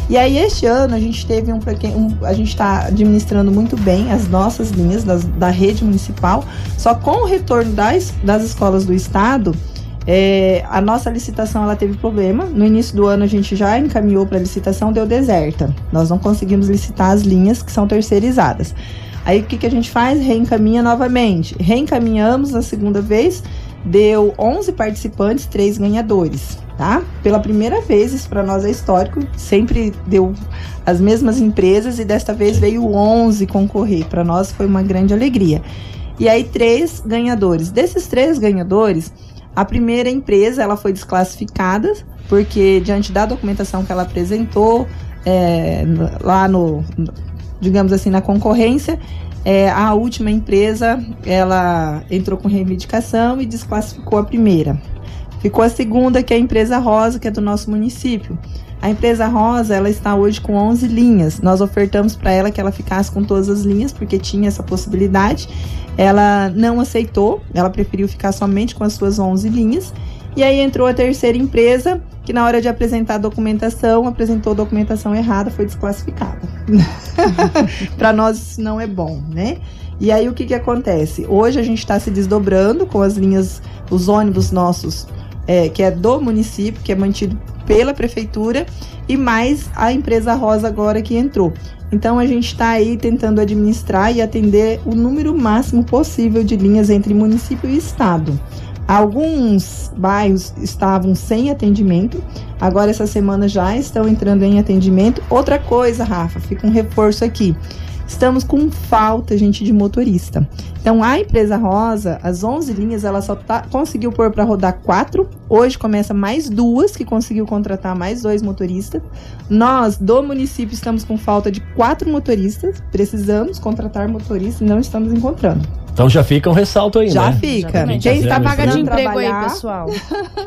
E aí este ano a gente teve um, um a gente está administrando muito bem as nossas linhas das, da rede municipal, só com o retorno das, das escolas do estado é, a nossa licitação ela teve problema. No início do ano a gente já encaminhou para licitação, deu deserta. Nós não conseguimos licitar as linhas que são terceirizadas. Aí o que, que a gente faz? Reencaminha novamente. Reencaminhamos a segunda vez, deu 11 participantes, 3 ganhadores, tá? Pela primeira vez, isso para nós é histórico, sempre deu as mesmas empresas e desta vez veio 11 concorrer. Para nós foi uma grande alegria. E aí, três ganhadores. Desses três ganhadores, a primeira empresa ela foi desclassificada porque diante da documentação que ela apresentou é, lá no, digamos assim, na concorrência, é, a última empresa ela entrou com reivindicação e desclassificou a primeira. Ficou a segunda, que é a empresa Rosa, que é do nosso município. A empresa Rosa, ela está hoje com 11 linhas. Nós ofertamos para ela que ela ficasse com todas as linhas, porque tinha essa possibilidade. Ela não aceitou, ela preferiu ficar somente com as suas 11 linhas. E aí entrou a terceira empresa, que na hora de apresentar a documentação, apresentou a documentação errada, foi desclassificada. para nós isso não é bom, né? E aí o que que acontece? Hoje a gente está se desdobrando com as linhas, os ônibus nossos, é, que é do município, que é mantido pela prefeitura, e mais a empresa Rosa agora que entrou. Então a gente está aí tentando administrar e atender o número máximo possível de linhas entre município e estado. Alguns bairros estavam sem atendimento, agora essa semana já estão entrando em atendimento. Outra coisa, Rafa, fica um reforço aqui. Estamos com falta, gente, de motorista. Então, a empresa Rosa, as 11 linhas, ela só tá, conseguiu pôr para rodar quatro. Hoje começa mais duas, que conseguiu contratar mais dois motoristas. Nós, do município, estamos com falta de quatro motoristas. Precisamos contratar motoristas e não estamos encontrando. Então já fica um ressalto aí, já né? Fica. Exatamente. Quem está pagando de emprego aí, pessoal?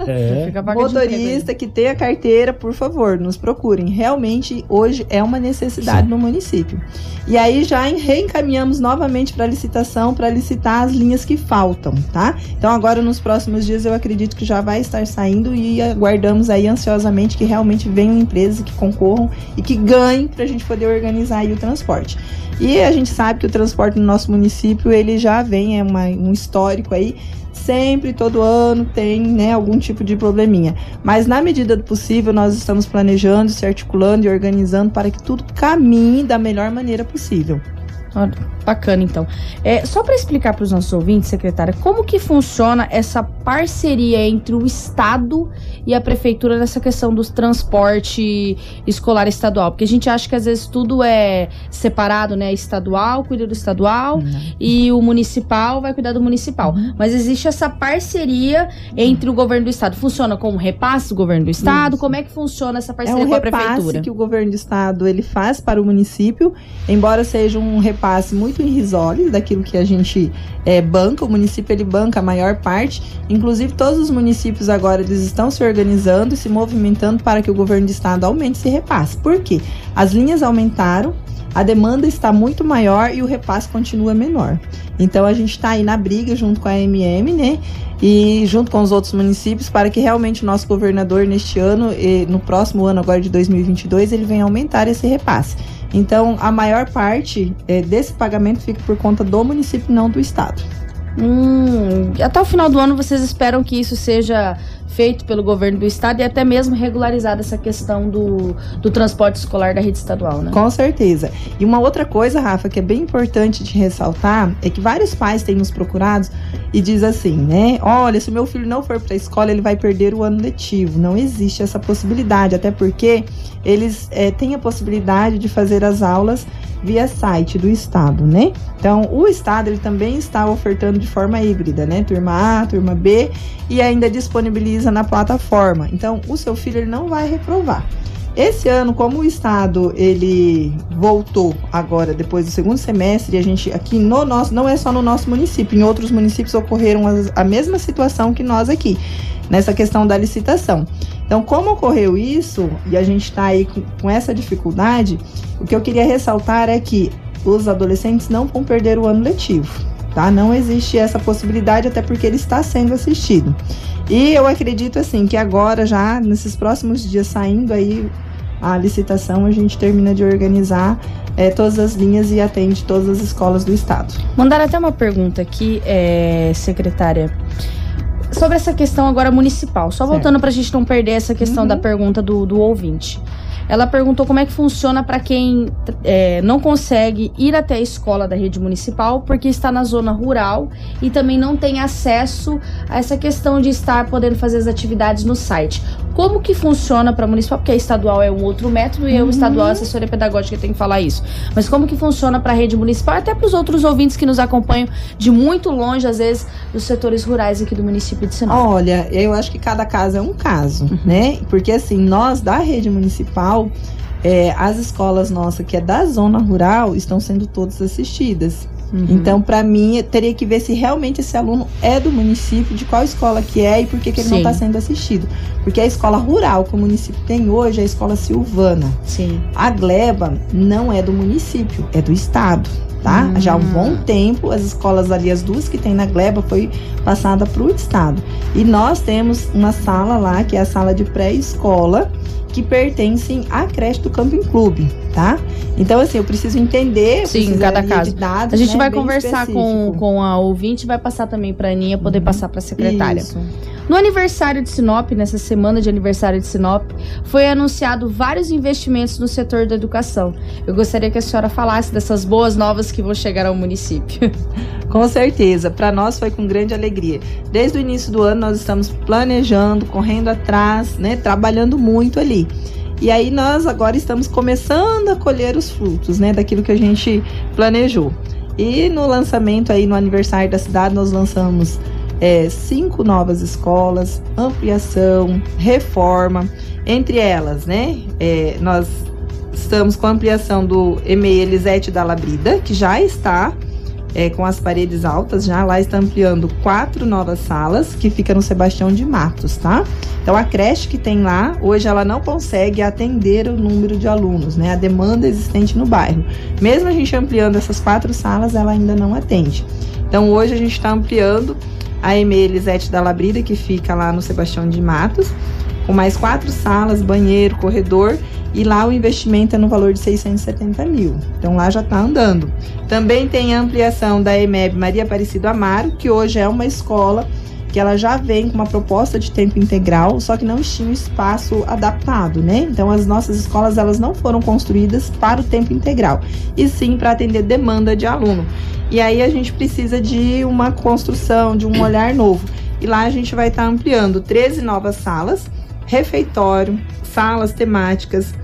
É. Motorista que tenha carteira, por favor, nos procurem. Realmente, hoje é uma necessidade Sim. no município. E aí já reencaminhamos novamente para licitação, para licitar as linhas que faltam, tá? Então agora nos próximos dias eu acredito que já vai estar saindo e aguardamos aí ansiosamente que realmente venham empresas que concorram e que ganhem para a gente poder organizar aí o transporte. E a gente sabe que o transporte no nosso município ele já vem, é uma, um histórico aí sempre, todo ano, tem né, algum tipo de probleminha. Mas na medida do possível, nós estamos planejando, se articulando e organizando para que tudo caminhe da melhor maneira possível. Bacana, então. É, só para explicar para os nossos ouvintes, secretária, como que funciona essa parceria entre o Estado e a Prefeitura nessa questão do transporte escolar estadual? Porque a gente acha que às vezes tudo é separado, né? Estadual cuida do estadual uhum. e o municipal vai cuidar do municipal. Uhum. Mas existe essa parceria entre o governo do Estado. Funciona como repasse do governo do Estado? Isso. Como é que funciona essa parceria é um com a Prefeitura? que o governo do Estado ele faz para o município, embora seja um repasse repasse muito irrisório daquilo que a gente é, banca. O município ele banca a maior parte. Inclusive, todos os municípios agora eles estão se organizando e se movimentando para que o governo do estado aumente esse repasse. Por quê? As linhas aumentaram, a demanda está muito maior e o repasse continua menor. Então a gente está aí na briga junto com a MM, né? E junto com os outros municípios para que realmente o nosso governador neste ano e no próximo ano agora de 2022 ele venha aumentar esse repasse. Então a maior parte é, desse pagamento fica por conta do município, não do estado. Hum, até o final do ano vocês esperam que isso seja feito pelo governo do estado e até mesmo regularizada essa questão do, do transporte escolar da rede estadual, né? Com certeza. E uma outra coisa, Rafa, que é bem importante de ressaltar, é que vários pais têm nos procurados e diz assim, né? Olha, se o meu filho não for para a escola, ele vai perder o ano letivo. Não existe essa possibilidade, até porque eles é, têm a possibilidade de fazer as aulas via site do estado, né? Então, o estado ele também está ofertando de forma híbrida, né? Turma A, turma B e ainda disponibiliza na plataforma. Então, o seu filho ele não vai reprovar. Esse ano, como o estado ele voltou agora depois do segundo semestre, a gente aqui no nosso não é só no nosso município, em outros municípios ocorreram as, a mesma situação que nós aqui nessa questão da licitação. Então, como ocorreu isso e a gente está aí com, com essa dificuldade, o que eu queria ressaltar é que os adolescentes não vão perder o ano letivo, tá? Não existe essa possibilidade, até porque ele está sendo assistido. E eu acredito assim que agora, já nesses próximos dias, saindo aí a licitação, a gente termina de organizar é, todas as linhas e atende todas as escolas do estado. Mandaram até uma pergunta aqui, é, secretária sobre essa questão agora municipal, só voltando para a gente não perder essa questão uhum. da pergunta do, do ouvinte. Ela perguntou como é que funciona para quem é, não consegue ir até a escola da rede municipal porque está na zona rural e também não tem acesso a essa questão de estar podendo fazer as atividades no site. Como que funciona para municipal? Porque a estadual é um outro método e uhum. eu, estadual, assessoria pedagógica, tem que falar isso. Mas como que funciona para a rede municipal? Até para os outros ouvintes que nos acompanham de muito longe, às vezes, dos setores rurais aqui do município de Sinop. Olha, eu acho que cada caso é um caso, uhum. né? Porque assim, nós da rede municipal, é, as escolas nossas que é da zona rural estão sendo todas assistidas. Uhum. Então, para mim, teria que ver se realmente esse aluno é do município, de qual escola que é e por que, que ele Sim. não está sendo assistido. Porque a escola rural que o município tem hoje é a escola Silvana. Sim. A Gleba não é do município, é do estado. Tá? Hum. Já há um bom tempo, as escolas ali, as duas que tem na Gleba, foi passada para o estado. E nós temos uma sala lá, que é a sala de pré-escola, que pertencem à creche do Camping Clube, tá? Então, assim, eu preciso entender Sim, cada caso. Dados, a gente né, vai conversar com, com a ouvinte, vai passar também para a Aninha poder uhum. passar para a secretária. Isso. No aniversário de Sinop, nessa semana de aniversário de Sinop, foi anunciado vários investimentos no setor da educação. Eu gostaria que a senhora falasse dessas boas novas que vão chegar ao município. Com certeza, para nós foi com grande alegria. Desde o início do ano nós estamos planejando, correndo atrás, né, trabalhando muito ali. E aí nós agora estamos começando a colher os frutos, né, daquilo que a gente planejou. E no lançamento aí no aniversário da cidade nós lançamos é, cinco novas escolas, ampliação, reforma, entre elas, né? É, nós estamos com a ampliação do EMEI Elisete da Labrida, que já está é, com as paredes altas, já lá está ampliando quatro novas salas, que fica no Sebastião de Matos, tá? Então a creche que tem lá, hoje ela não consegue atender o número de alunos, né? A demanda existente no bairro. Mesmo a gente ampliando essas quatro salas, ela ainda não atende. Então hoje a gente está ampliando a EME Elisete da Labrida, que fica lá no Sebastião de Matos, com mais quatro salas, banheiro, corredor, e lá o investimento é no valor de 670 mil. Então lá já está andando. Também tem a ampliação da EMEB Maria Aparecido Amaro, que hoje é uma escola que ela já vem com uma proposta de tempo integral, só que não tinha espaço adaptado, né? Então as nossas escolas elas não foram construídas para o tempo integral, e sim para atender demanda de aluno. E aí a gente precisa de uma construção, de um olhar novo. E lá a gente vai estar tá ampliando 13 novas salas, refeitório, salas temáticas,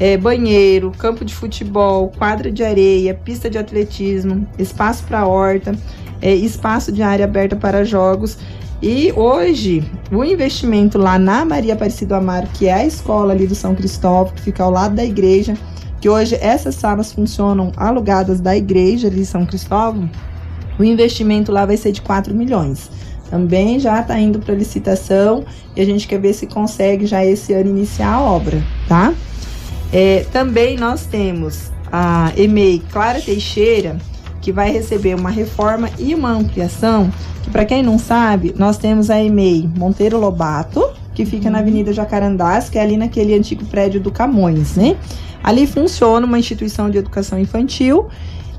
é, banheiro, campo de futebol, quadra de areia, pista de atletismo, espaço para horta, é, espaço de área aberta para jogos. E hoje, o investimento lá na Maria Aparecida Amaro, que é a escola ali do São Cristóvão, que fica ao lado da igreja, que hoje essas salas funcionam alugadas da igreja ali São Cristóvão, o investimento lá vai ser de 4 milhões. Também já está indo para licitação e a gente quer ver se consegue já esse ano iniciar a obra, tá? É, também nós temos a EMEI Clara Teixeira, que vai receber uma reforma e uma ampliação. Que para quem não sabe, nós temos a EMEI Monteiro Lobato, que fica na Avenida Jacarandás, que é ali naquele antigo prédio do Camões, né? Ali funciona uma instituição de educação infantil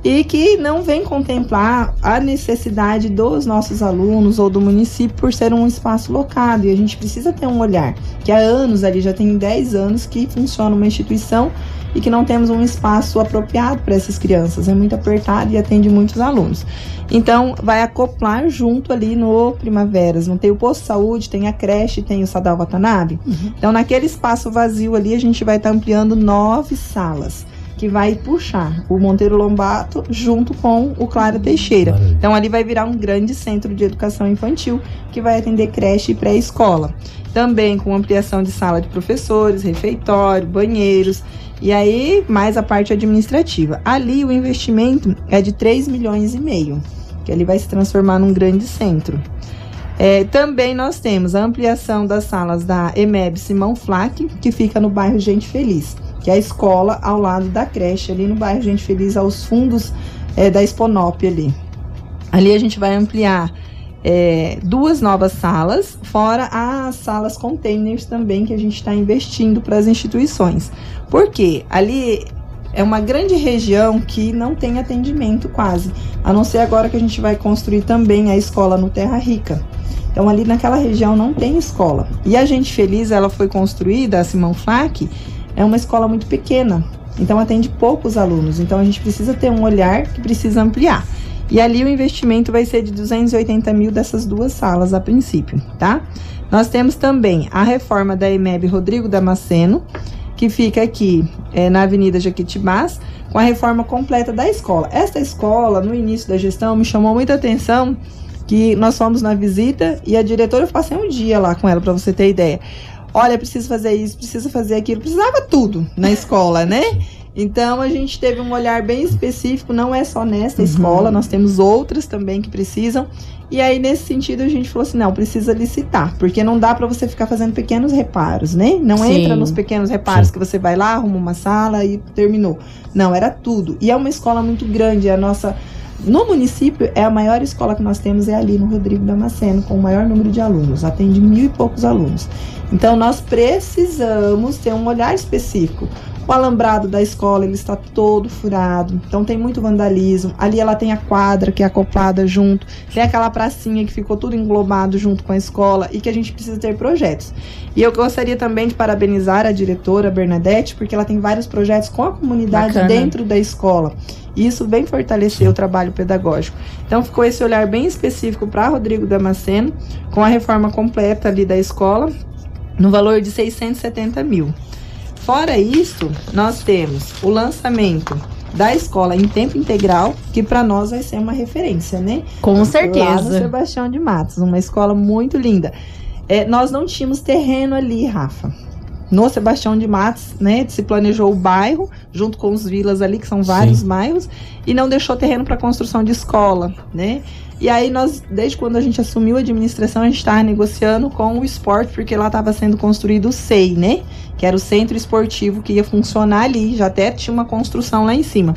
e que não vem contemplar a necessidade dos nossos alunos ou do município por ser um espaço locado. E a gente precisa ter um olhar, que há anos ali, já tem 10 anos que funciona uma instituição e que não temos um espaço apropriado para essas crianças. É muito apertado e atende muitos alunos. Então, vai acoplar junto ali no Primaveras. Não tem o posto de saúde, tem a creche, tem o Sadal Watanabe. Uhum. Então, naquele espaço vazio ali, a gente vai estar tá ampliando nove salas que vai puxar o Monteiro Lombato junto com o Clara Teixeira. Então ali vai virar um grande centro de educação infantil que vai atender creche e pré-escola. Também com ampliação de sala de professores, refeitório, banheiros e aí mais a parte administrativa. Ali o investimento é de 3 milhões e meio, que ele vai se transformar num grande centro. É, também nós temos a ampliação das salas da EMEB Simão Flack, que fica no bairro Gente Feliz que é a escola ao lado da creche, ali no bairro Gente Feliz, aos fundos é, da Exponop ali. Ali a gente vai ampliar é, duas novas salas, fora as salas containers também que a gente está investindo para as instituições. Porque ali é uma grande região que não tem atendimento quase, a não ser agora que a gente vai construir também a escola no Terra Rica. Então ali naquela região não tem escola. E a Gente Feliz, ela foi construída, a Simão Flack, é uma escola muito pequena, então atende poucos alunos. Então a gente precisa ter um olhar que precisa ampliar. E ali o investimento vai ser de 280 mil dessas duas salas a princípio, tá? Nós temos também a reforma da EMEB Rodrigo Damasceno, que fica aqui é, na Avenida Jequitibás, com a reforma completa da escola. Esta escola, no início da gestão, me chamou muita atenção que nós fomos na visita e a diretora, eu passei um dia lá com ela, para você ter ideia olha, preciso fazer isso, preciso fazer aquilo, precisava tudo na escola, né? Então a gente teve um olhar bem específico, não é só nesta uhum. escola, nós temos outras também que precisam. E aí nesse sentido a gente falou assim, não, precisa licitar, porque não dá para você ficar fazendo pequenos reparos, né? Não Sim. entra nos pequenos reparos Sim. que você vai lá, arruma uma sala e terminou. Não, era tudo. E é uma escola muito grande, é a nossa no município, é a maior escola que nós temos é ali no Rodrigo Damasceno, com o maior número de alunos, atende mil e poucos alunos. Então, nós precisamos ter um olhar específico. O alambrado da escola ele está todo furado, então tem muito vandalismo. Ali ela tem a quadra que é acoplada junto, tem aquela pracinha que ficou tudo englobado junto com a escola e que a gente precisa ter projetos. E eu gostaria também de parabenizar a diretora Bernadette, porque ela tem vários projetos com a comunidade Bacana. dentro da escola. E isso vem fortalecer o trabalho pedagógico. Então ficou esse olhar bem específico para Rodrigo Damasceno, com a reforma completa ali da escola, no valor de 670 mil. Fora isso, nós temos o lançamento da escola em tempo integral, que para nós vai ser uma referência, né? Com certeza. Lá no Sebastião de Matos, uma escola muito linda. É, nós não tínhamos terreno ali, Rafa. No Sebastião de Matos, né, se planejou o bairro, junto com os vilas ali, que são vários Sim. bairros, e não deixou terreno para construção de escola, né? E aí nós, desde quando a gente assumiu a administração, a gente estava negociando com o esporte, porque lá estava sendo construído o SEI, né? Que era o centro esportivo que ia funcionar ali, já até tinha uma construção lá em cima.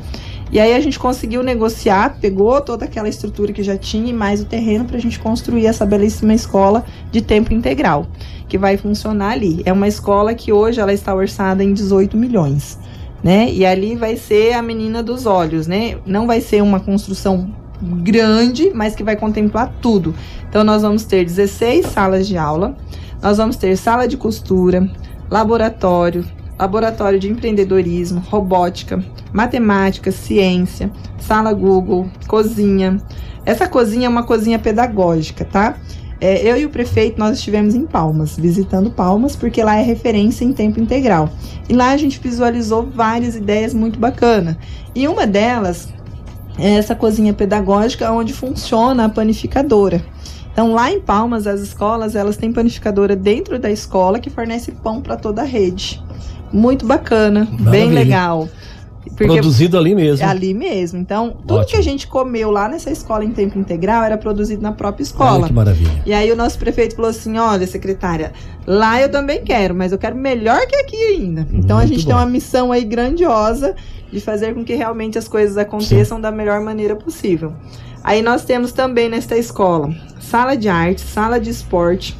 E aí a gente conseguiu negociar, pegou toda aquela estrutura que já tinha e mais o terreno para a gente construir essa belíssima escola de tempo integral, que vai funcionar ali. É uma escola que hoje ela está orçada em 18 milhões. Né? E ali vai ser a menina dos olhos, né? Não vai ser uma construção grande, mas que vai contemplar tudo. Então, nós vamos ter 16 salas de aula, nós vamos ter sala de costura, laboratório, laboratório de empreendedorismo, robótica, matemática, ciência, sala Google, cozinha. Essa cozinha é uma cozinha pedagógica, tá? É, eu e o prefeito, nós estivemos em Palmas, visitando Palmas, porque lá é referência em tempo integral. E lá a gente visualizou várias ideias muito bacanas. E uma delas é essa cozinha pedagógica onde funciona a panificadora. Então, lá em Palmas, as escolas, elas têm panificadora dentro da escola que fornece pão para toda a rede. Muito bacana, bem Maravilha. legal. Porque Produzido ali mesmo. ali mesmo. Então, tudo Ótimo. que a gente comeu lá nessa escola em tempo integral era produzido na própria Olha escola. que maravilha. E aí o nosso prefeito falou assim: olha, secretária, lá eu também quero, mas eu quero melhor que aqui ainda. Então a Muito gente bom. tem uma missão aí grandiosa de fazer com que realmente as coisas aconteçam da melhor maneira possível. Aí nós temos também nesta escola sala de arte, sala de esporte,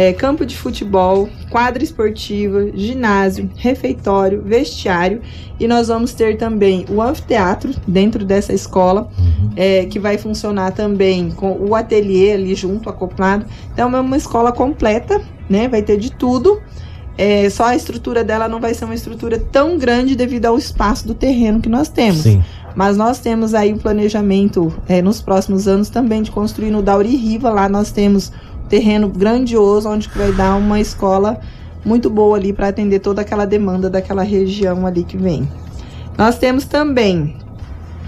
eh, campo de futebol, quadra esportiva, ginásio, refeitório, vestiário e nós vamos ter também o anfiteatro dentro dessa escola Uhum. é, que vai funcionar também com o ateliê ali junto, acoplado. Então é uma escola completa, né? Vai ter de tudo. É, só a estrutura dela não vai ser uma estrutura tão grande devido ao espaço do terreno que nós temos. Sim. Mas nós temos aí um planejamento é, nos próximos anos também de construir no Dauri Riva. Lá nós temos terreno grandioso onde vai dar uma escola muito boa ali para atender toda aquela demanda daquela região ali que vem. Nós temos também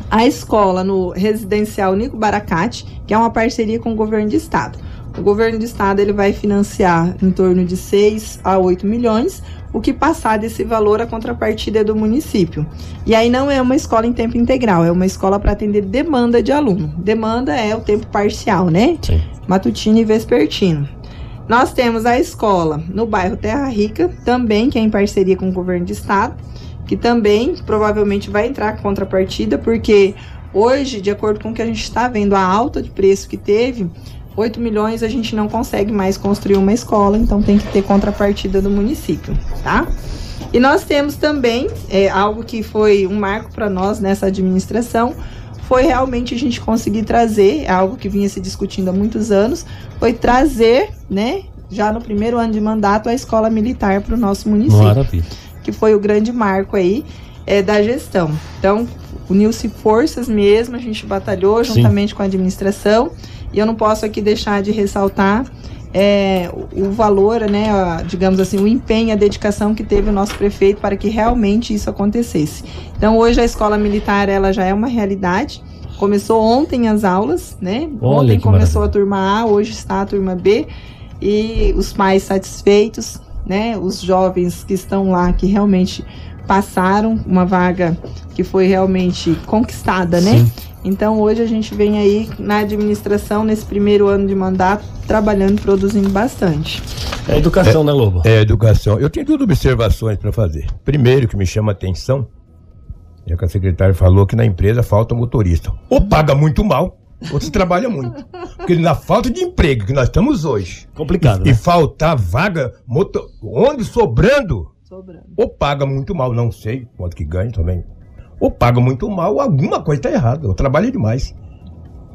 a escola no residencial Nico Baracate, que é uma parceria com o governo de estado. O governo de estado ele vai financiar em torno de 6 a 8 milhões, o que passar desse valor a contrapartida é do município. E aí não é uma escola em tempo integral, é uma escola para atender demanda de aluno. Demanda é o tempo parcial, né? Sim. matutino e vespertino. Nós temos a escola no bairro Terra Rica, também que é em parceria com o governo de estado, que também provavelmente vai entrar com contrapartida, porque hoje, de acordo com o que a gente está vendo, a alta de preço que teve, 8 milhões a gente não consegue mais construir uma escola, então tem que ter contrapartida do município, tá? E nós temos também é, algo que foi um marco para nós nessa administração, foi realmente a gente conseguir trazer, é algo que vinha se discutindo há muitos anos, foi trazer, né, já no primeiro ano de mandato, a escola militar para o nosso município Maravilha. que foi o grande marco aí é, da gestão. Então, uniu-se forças mesmo, a gente batalhou Sim. juntamente com a administração, e eu não posso aqui deixar de ressaltar é, o, valor, né, a- digamos assim, o empenho, a dedicação que teve o nosso prefeito para que realmente isso acontecesse. Então, hoje a escola militar ela já é uma realidade. Começou ontem as aulas, né? Olha ontem começou a turma A, hoje está a turma B e os pais satisfeitos, né? Os jovens que estão lá que realmente passaram uma vaga que foi realmente conquistada, né? Então hoje a gente vem aí na administração nesse primeiro ano de mandato trabalhando, e produzindo bastante. É educação, né, Lobo? É, educação. Eu tenho duas observações para fazer. Primeiro, que me chama a atenção, é que a secretária falou que na empresa falta motorista. Ou paga muito mal, ou se trabalha muito. Porque na falta de emprego que nós estamos hoje, Complicado, e né? faltar vaga, motor, ônibus sobrando, Sobrando. ou paga muito mal, não sei quanto que ganha também. Ou paga muito mal, alguma coisa está errada. Eu trabalho demais.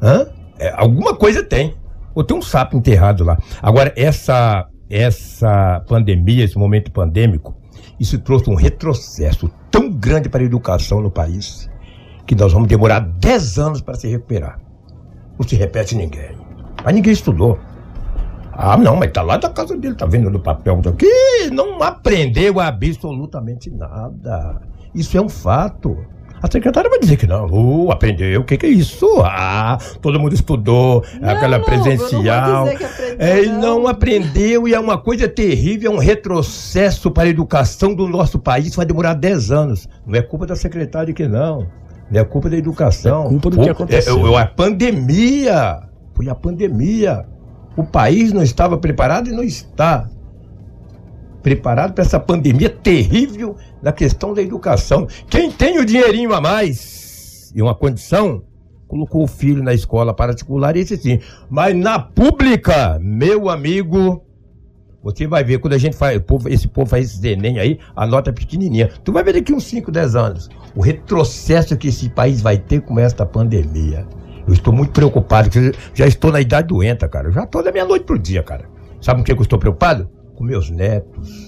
Hã? É, alguma coisa tem. Ou tem um sapo enterrado lá. Agora, essa, essa pandemia, esse momento pandêmico, isso trouxe um retrocesso tão grande para a educação no país que nós vamos demorar 10 anos para se recuperar. Não se repete ninguém. Mas ninguém estudou. Ah, não, mas tá lá da casa dele, tá vendo no papel aqui, não aprendeu absolutamente nada. Isso é um fato. A secretária vai dizer que não. Uh, aprendeu. O que, que é isso? Ah, todo mundo estudou, aquela não, presencial. não vou dizer que aprendeu, É, e não. não aprendeu e é uma coisa terrível, é um retrocesso para a educação do nosso país. Vai demorar 10 anos. Não é culpa da secretária que não. Não é culpa da educação. É culpa do Pô, que aconteceu. É, é a pandemia. Foi a pandemia. O país não estava preparado e não está preparado para essa pandemia terrível na questão da educação. Quem tem o dinheirinho a mais e uma condição, colocou o filho na escola particular, esse sim. Mas na pública, meu amigo, você vai ver, quando a gente faz, esse povo faz esse Enem aí, a nota é pequenininha. Tu vai ver daqui uns 5, 10 anos, o retrocesso que esse país vai ter com esta pandemia. Eu estou muito preocupado, já estou na idade doenta, cara. Eu já estou da meia-noite pro dia, cara. Sabe com o que eu estou preocupado? Com meus netos,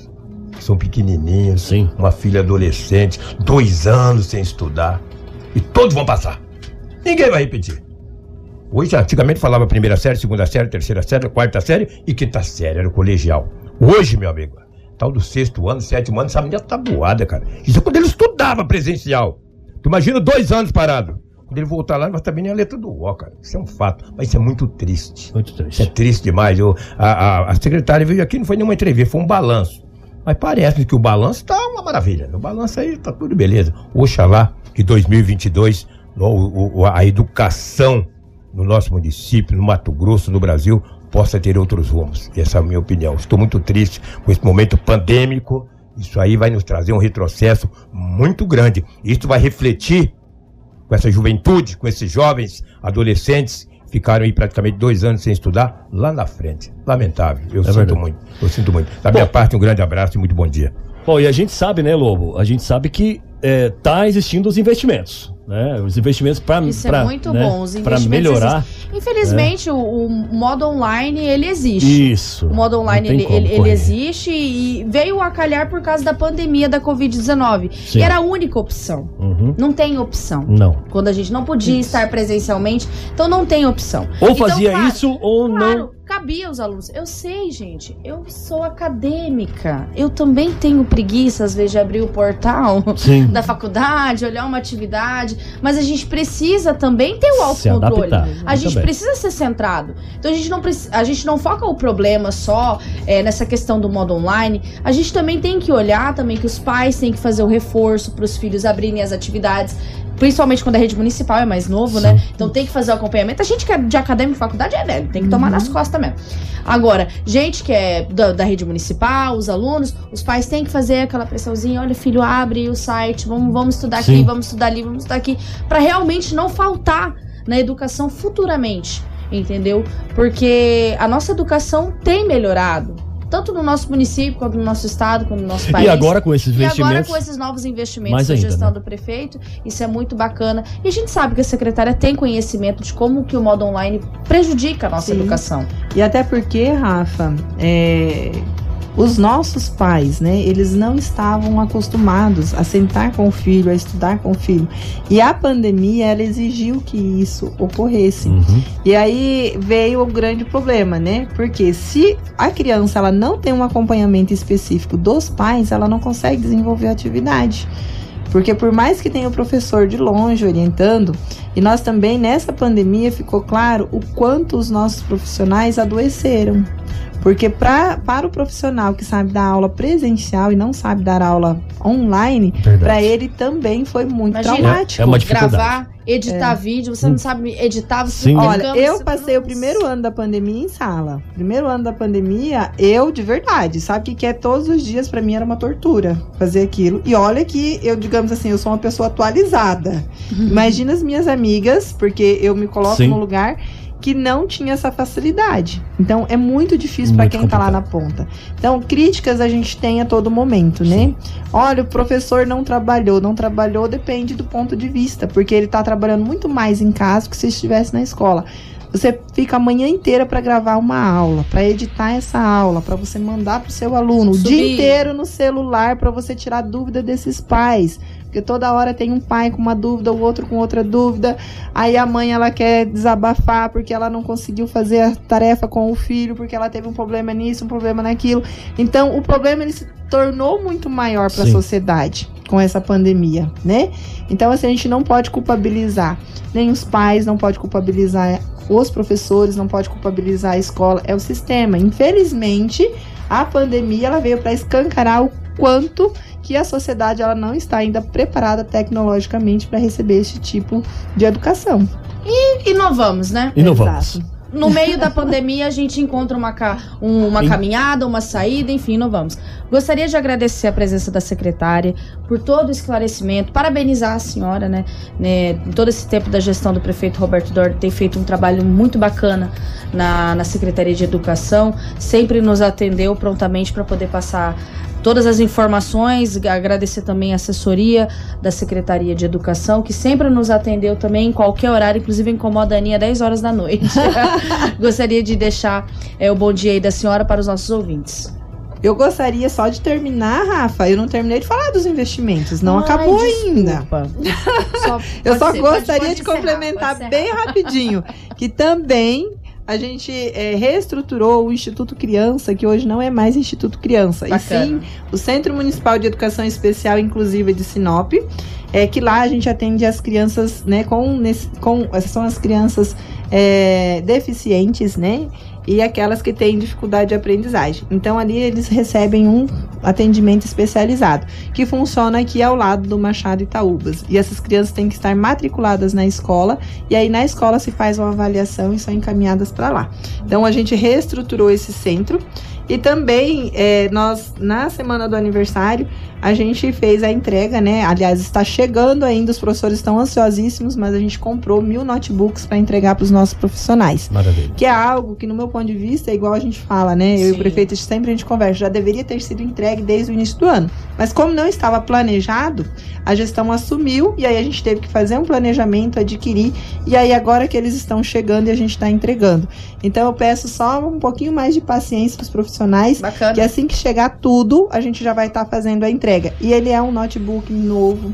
são pequenininhos. Sim. Uma filha adolescente, dois anos sem estudar. E todos vão passar. Ninguém vai repetir. Hoje, antigamente falava primeira série, segunda série, terceira série, quarta série e quinta série, era o colegial. Hoje, meu amigo, tal do sexto ano, sétimo ano, essa menina tá boada, cara. Isso é quando ele estudava presencial. Tu imagina dois anos parado. Quando ele voltar lá, nós também nem a letra do O, cara. Isso é um fato. Mas isso é muito triste. Muito Isso é triste. triste demais. Eu, a, a, a secretária veio aqui, não foi nenhuma entrevista, foi um balanço. Mas parece que o balanço tá uma maravilha. No balanço aí tá tudo beleza. Oxalá que 2022 o, o, a educação no nosso município, no Mato Grosso, no Brasil, possa ter outros rumos. Essa é a minha opinião. Estou muito triste com esse momento pandêmico. Isso aí vai nos trazer um retrocesso muito grande. Isso vai refletir com essa juventude, com esses jovens, adolescentes ficaram aí praticamente dois anos sem estudar lá na frente. Lamentável. Eu é sinto verdade. muito. Eu sinto muito. Da bom, minha parte, um grande abraço e muito bom dia. Bom, e a gente sabe, né, Lobo? A gente sabe que é, tá existindo os investimentos né? Os investimentos para é muito né? bom. Os investimentos melhorar. Infelizmente, é. o, o, modo online ele existe. Isso. O modo online ele, ele, ele, existe e veio a calhar por causa da pandemia da Covid-19. E era a única opção. Uhum. Não tem opção. Não. Quando a gente não podia isso. estar presencialmente, então não tem opção. Ou então, fazia claro, isso ou claro, não cabia aos alunos. Eu sei, gente, eu sou acadêmica. Eu também tenho preguiça, às vezes, de abrir o portal Sim. da faculdade, olhar uma atividade. Mas a gente precisa também ter o autocontrole. A gente precisa ser centrado. Então a gente não, a gente não foca o problema só é, nessa questão do modo online. A gente também tem que olhar também que os pais têm que fazer o reforço para os filhos abrirem as atividades principalmente quando a rede municipal é mais novo, né? Sim. né? Então tem que fazer o acompanhamento. A gente que é de acadêmico faculdade é velho, tem que tomar uhum. nas costas mesmo. Agora, gente que é da, da, rede municipal, os alunos, os pais têm que fazer aquela pressãozinha, olha, filho, abre o site, vamos, vamos estudar Sim. aqui, vamos estudar ali, vamos estudar aqui, para realmente não faltar na educação futuramente, entendeu? Porque a nossa educação tem melhorado tanto no nosso município, quanto no nosso estado, quanto no nosso país. E agora com esses investimentos. E agora com esses novos investimentos da gestão né? do prefeito, isso é muito bacana. E a gente sabe que a secretária tem conhecimento de como que o modo online prejudica a nossa Sim. educação. E até porque, Rafa, é, os nossos pais, né, eles não estavam acostumados a sentar com o filho, a estudar com o filho. E a pandemia, ela exigiu que isso ocorresse. Uhum. E aí veio o grande problema, né? Porque se a criança ela não tem um acompanhamento específico dos pais, ela não consegue desenvolver a atividade. Porque por mais que tenha o professor de longe orientando, e nós também nessa pandemia ficou claro o quanto os nossos profissionais adoeceram. Porque pra, para o profissional que sabe dar aula presencial e não sabe dar aula online, para ele também foi muito Imagina, traumático. É uma dificuldade. Gravar, editar é. vídeo, você não sabe editar, você Sim. Olha, eu passei o primeiro ano da pandemia em sala. Primeiro ano da pandemia, eu de verdade, sabe que que é todos os dias para mim era uma tortura fazer aquilo. E olha que eu, digamos assim, eu sou uma pessoa atualizada. Imagina as minhas amigas, porque eu me coloco Sim. no lugar que não tinha essa facilidade. Então é muito difícil para quem complicado. tá lá na ponta. Então, críticas a gente tem a todo momento, né? Sim. Olha, o professor não trabalhou, não trabalhou depende do ponto de vista, porque ele tá trabalhando muito mais em casa que se estivesse na escola. Você fica a manhã inteira para gravar uma aula, para editar essa aula, para você mandar para o seu aluno, Subir. o dia inteiro no celular para você tirar dúvida desses pais. Porque toda hora tem um pai com uma dúvida, o outro com outra dúvida. Aí a mãe ela quer desabafar porque ela não conseguiu fazer a tarefa com o filho, porque ela teve um problema nisso, um problema naquilo. Então, o problema ele se tornou muito maior para a sociedade com essa pandemia, né? Então, assim, a gente não pode culpabilizar nem os pais, não pode culpabilizar os professores, não pode culpabilizar a escola, é o sistema. Infelizmente, a pandemia ela veio para escancarar o quanto que a sociedade ela não está ainda preparada tecnologicamente para receber esse tipo de educação. E inovamos, né? Inovamos. Exato. No meio da pandemia, a gente encontra uma, uma caminhada, uma saída, enfim, não vamos. Gostaria de agradecer a presença da secretária por todo o esclarecimento, parabenizar a senhora, né? né todo esse tempo da gestão do prefeito Roberto Dor tem feito um trabalho muito bacana na, na Secretaria de Educação, sempre nos atendeu prontamente para poder passar todas as informações, agradecer também a assessoria da Secretaria de Educação, que sempre nos atendeu também em qualquer horário, inclusive incomoda a Aninha 10 horas da noite. Gostaria de deixar é, o bom dia aí da senhora para os nossos ouvintes. Eu gostaria só de terminar, Rafa. Eu não terminei de falar dos investimentos, não Ai, acabou desculpa. ainda. Só, eu só ser, gostaria pode, pode de complementar bem rapidinho que também a gente é, reestruturou o Instituto Criança, que hoje não é mais Instituto Criança, Bacana. e sim o Centro Municipal de Educação Especial Inclusiva de Sinop, é que lá a gente atende as crianças, né, com, com essas são as crianças é, deficientes, né, e aquelas que têm dificuldade de aprendizagem. Então ali eles recebem um atendimento especializado, que funciona aqui ao lado do Machado Itaúbas. E essas crianças têm que estar matriculadas na escola e aí na escola se faz uma avaliação e são encaminhadas para lá. Então a gente reestruturou esse centro e também, é, nós, na semana do aniversário, a gente fez a entrega, né? Aliás, está chegando ainda, os professores estão ansiosíssimos, mas a gente comprou mil notebooks para entregar para os nossos profissionais. Maravilha. Que é algo que, no meu ponto de vista, é igual a gente fala, né? Eu e o prefeito sempre a gente conversa, já deveria ter sido entregue desde o início do ano. Mas como não estava planejado, a gestão assumiu e aí a gente teve que fazer um planejamento, adquirir, e aí agora que eles estão chegando e a gente está entregando. Então eu peço só um pouquinho mais de paciência para os profissionais, Bacana. que assim que chegar tudo, a gente já vai estar tá fazendo a entrega. E ele é um notebook novo.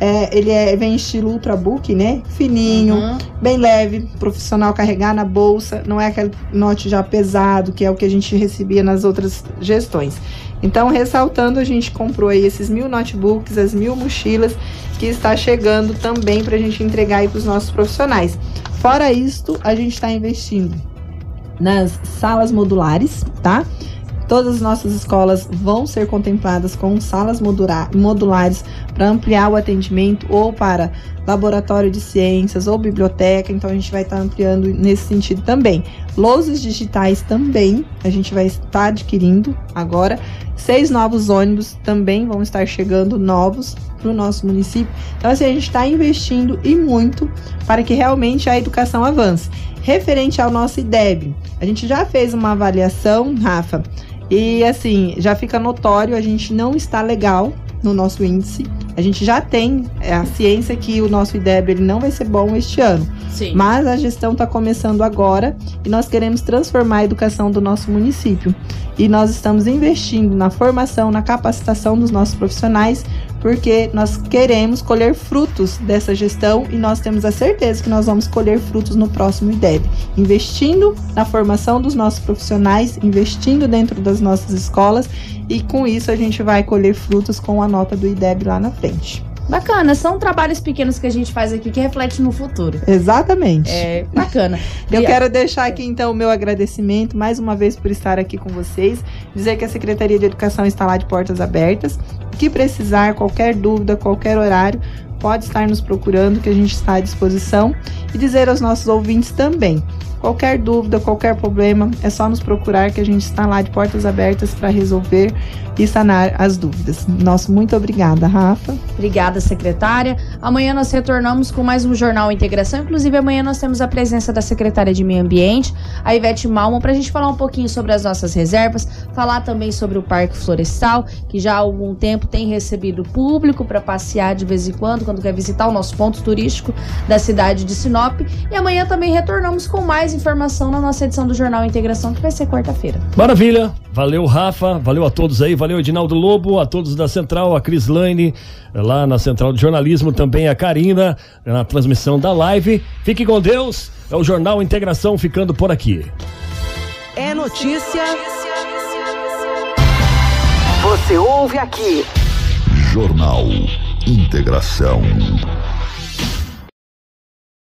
É, ele é, vem em estilo ultrabook, né? Fininho, Uhum. bem leve, profissional carregar na bolsa, não é aquele note já pesado, que é o que a gente recebia nas outras gestões. Então, ressaltando, a gente comprou aí esses mil notebooks, as mil mochilas, que está chegando também para a gente entregar aí para os nossos profissionais. Fora isto, a gente está investindo nas salas modulares, tá? Todas as nossas escolas vão ser contempladas com salas modula- modulares para ampliar o atendimento ou para laboratório de ciências ou biblioteca, então a gente vai estar ampliando nesse sentido também. Lousos digitais também a gente vai estar adquirindo agora. Seis novos ônibus também vão estar chegando novos para o nosso município. Então, assim, a gente está investindo e muito para que realmente a educação avance. Referente ao nosso IDEB, a gente já fez uma avaliação, Rafa, e assim, já fica notório, a gente não está legal no nosso índice. A gente já tem é, a ciência que o nosso IDEB ele não vai ser bom este ano. Sim. Mas a gestão está começando agora e nós queremos transformar a educação do nosso município. E nós estamos investindo na formação, na capacitação dos nossos profissionais, porque nós queremos colher frutos dessa gestão e nós temos a certeza que nós vamos colher frutos no próximo IDEB. Investindo na formação dos nossos profissionais, investindo dentro das nossas escolas e com isso a gente vai colher frutos com a nota do IDEB lá na frente. Bacana, são trabalhos pequenos que a gente faz aqui que reflete no futuro. Exatamente. É bacana. Eu E- quero deixar aqui então o meu agradecimento mais uma vez por estar aqui com vocês, dizer que a Secretaria de Educação está lá de portas abertas. Que precisar, qualquer dúvida, qualquer horário, pode estar nos procurando que a gente está à disposição e dizer aos nossos ouvintes também. Qualquer dúvida, qualquer problema, é só nos procurar que a gente está lá de portas abertas para resolver e sanar as dúvidas. Nosso muito obrigada, Rafa. Obrigada, secretária. Amanhã nós retornamos com mais um Jornal Integração. Inclusive, amanhã nós temos a presença da secretária de Meio Ambiente, a Ivete Malman, para a gente falar um pouquinho sobre as nossas reservas, falar também sobre o Parque Florestal, que já há algum tempo tem recebido público para passear de vez em quando, quando quer visitar o nosso ponto turístico da cidade de Sinop. E amanhã também retornamos com mais informação na nossa edição do Jornal Integração, que vai ser quarta-feira. Maravilha. Valeu, Rafa. Valeu a todos aí. Valeu, Edinaldo Lobo. A todos da Central, a Cris Lane, lá na Central de Jornalismo. Também a Karina, na transmissão da live. Fique com Deus. É o Jornal Integração ficando por aqui. É notícia. Você ouve aqui. Jornal Integração.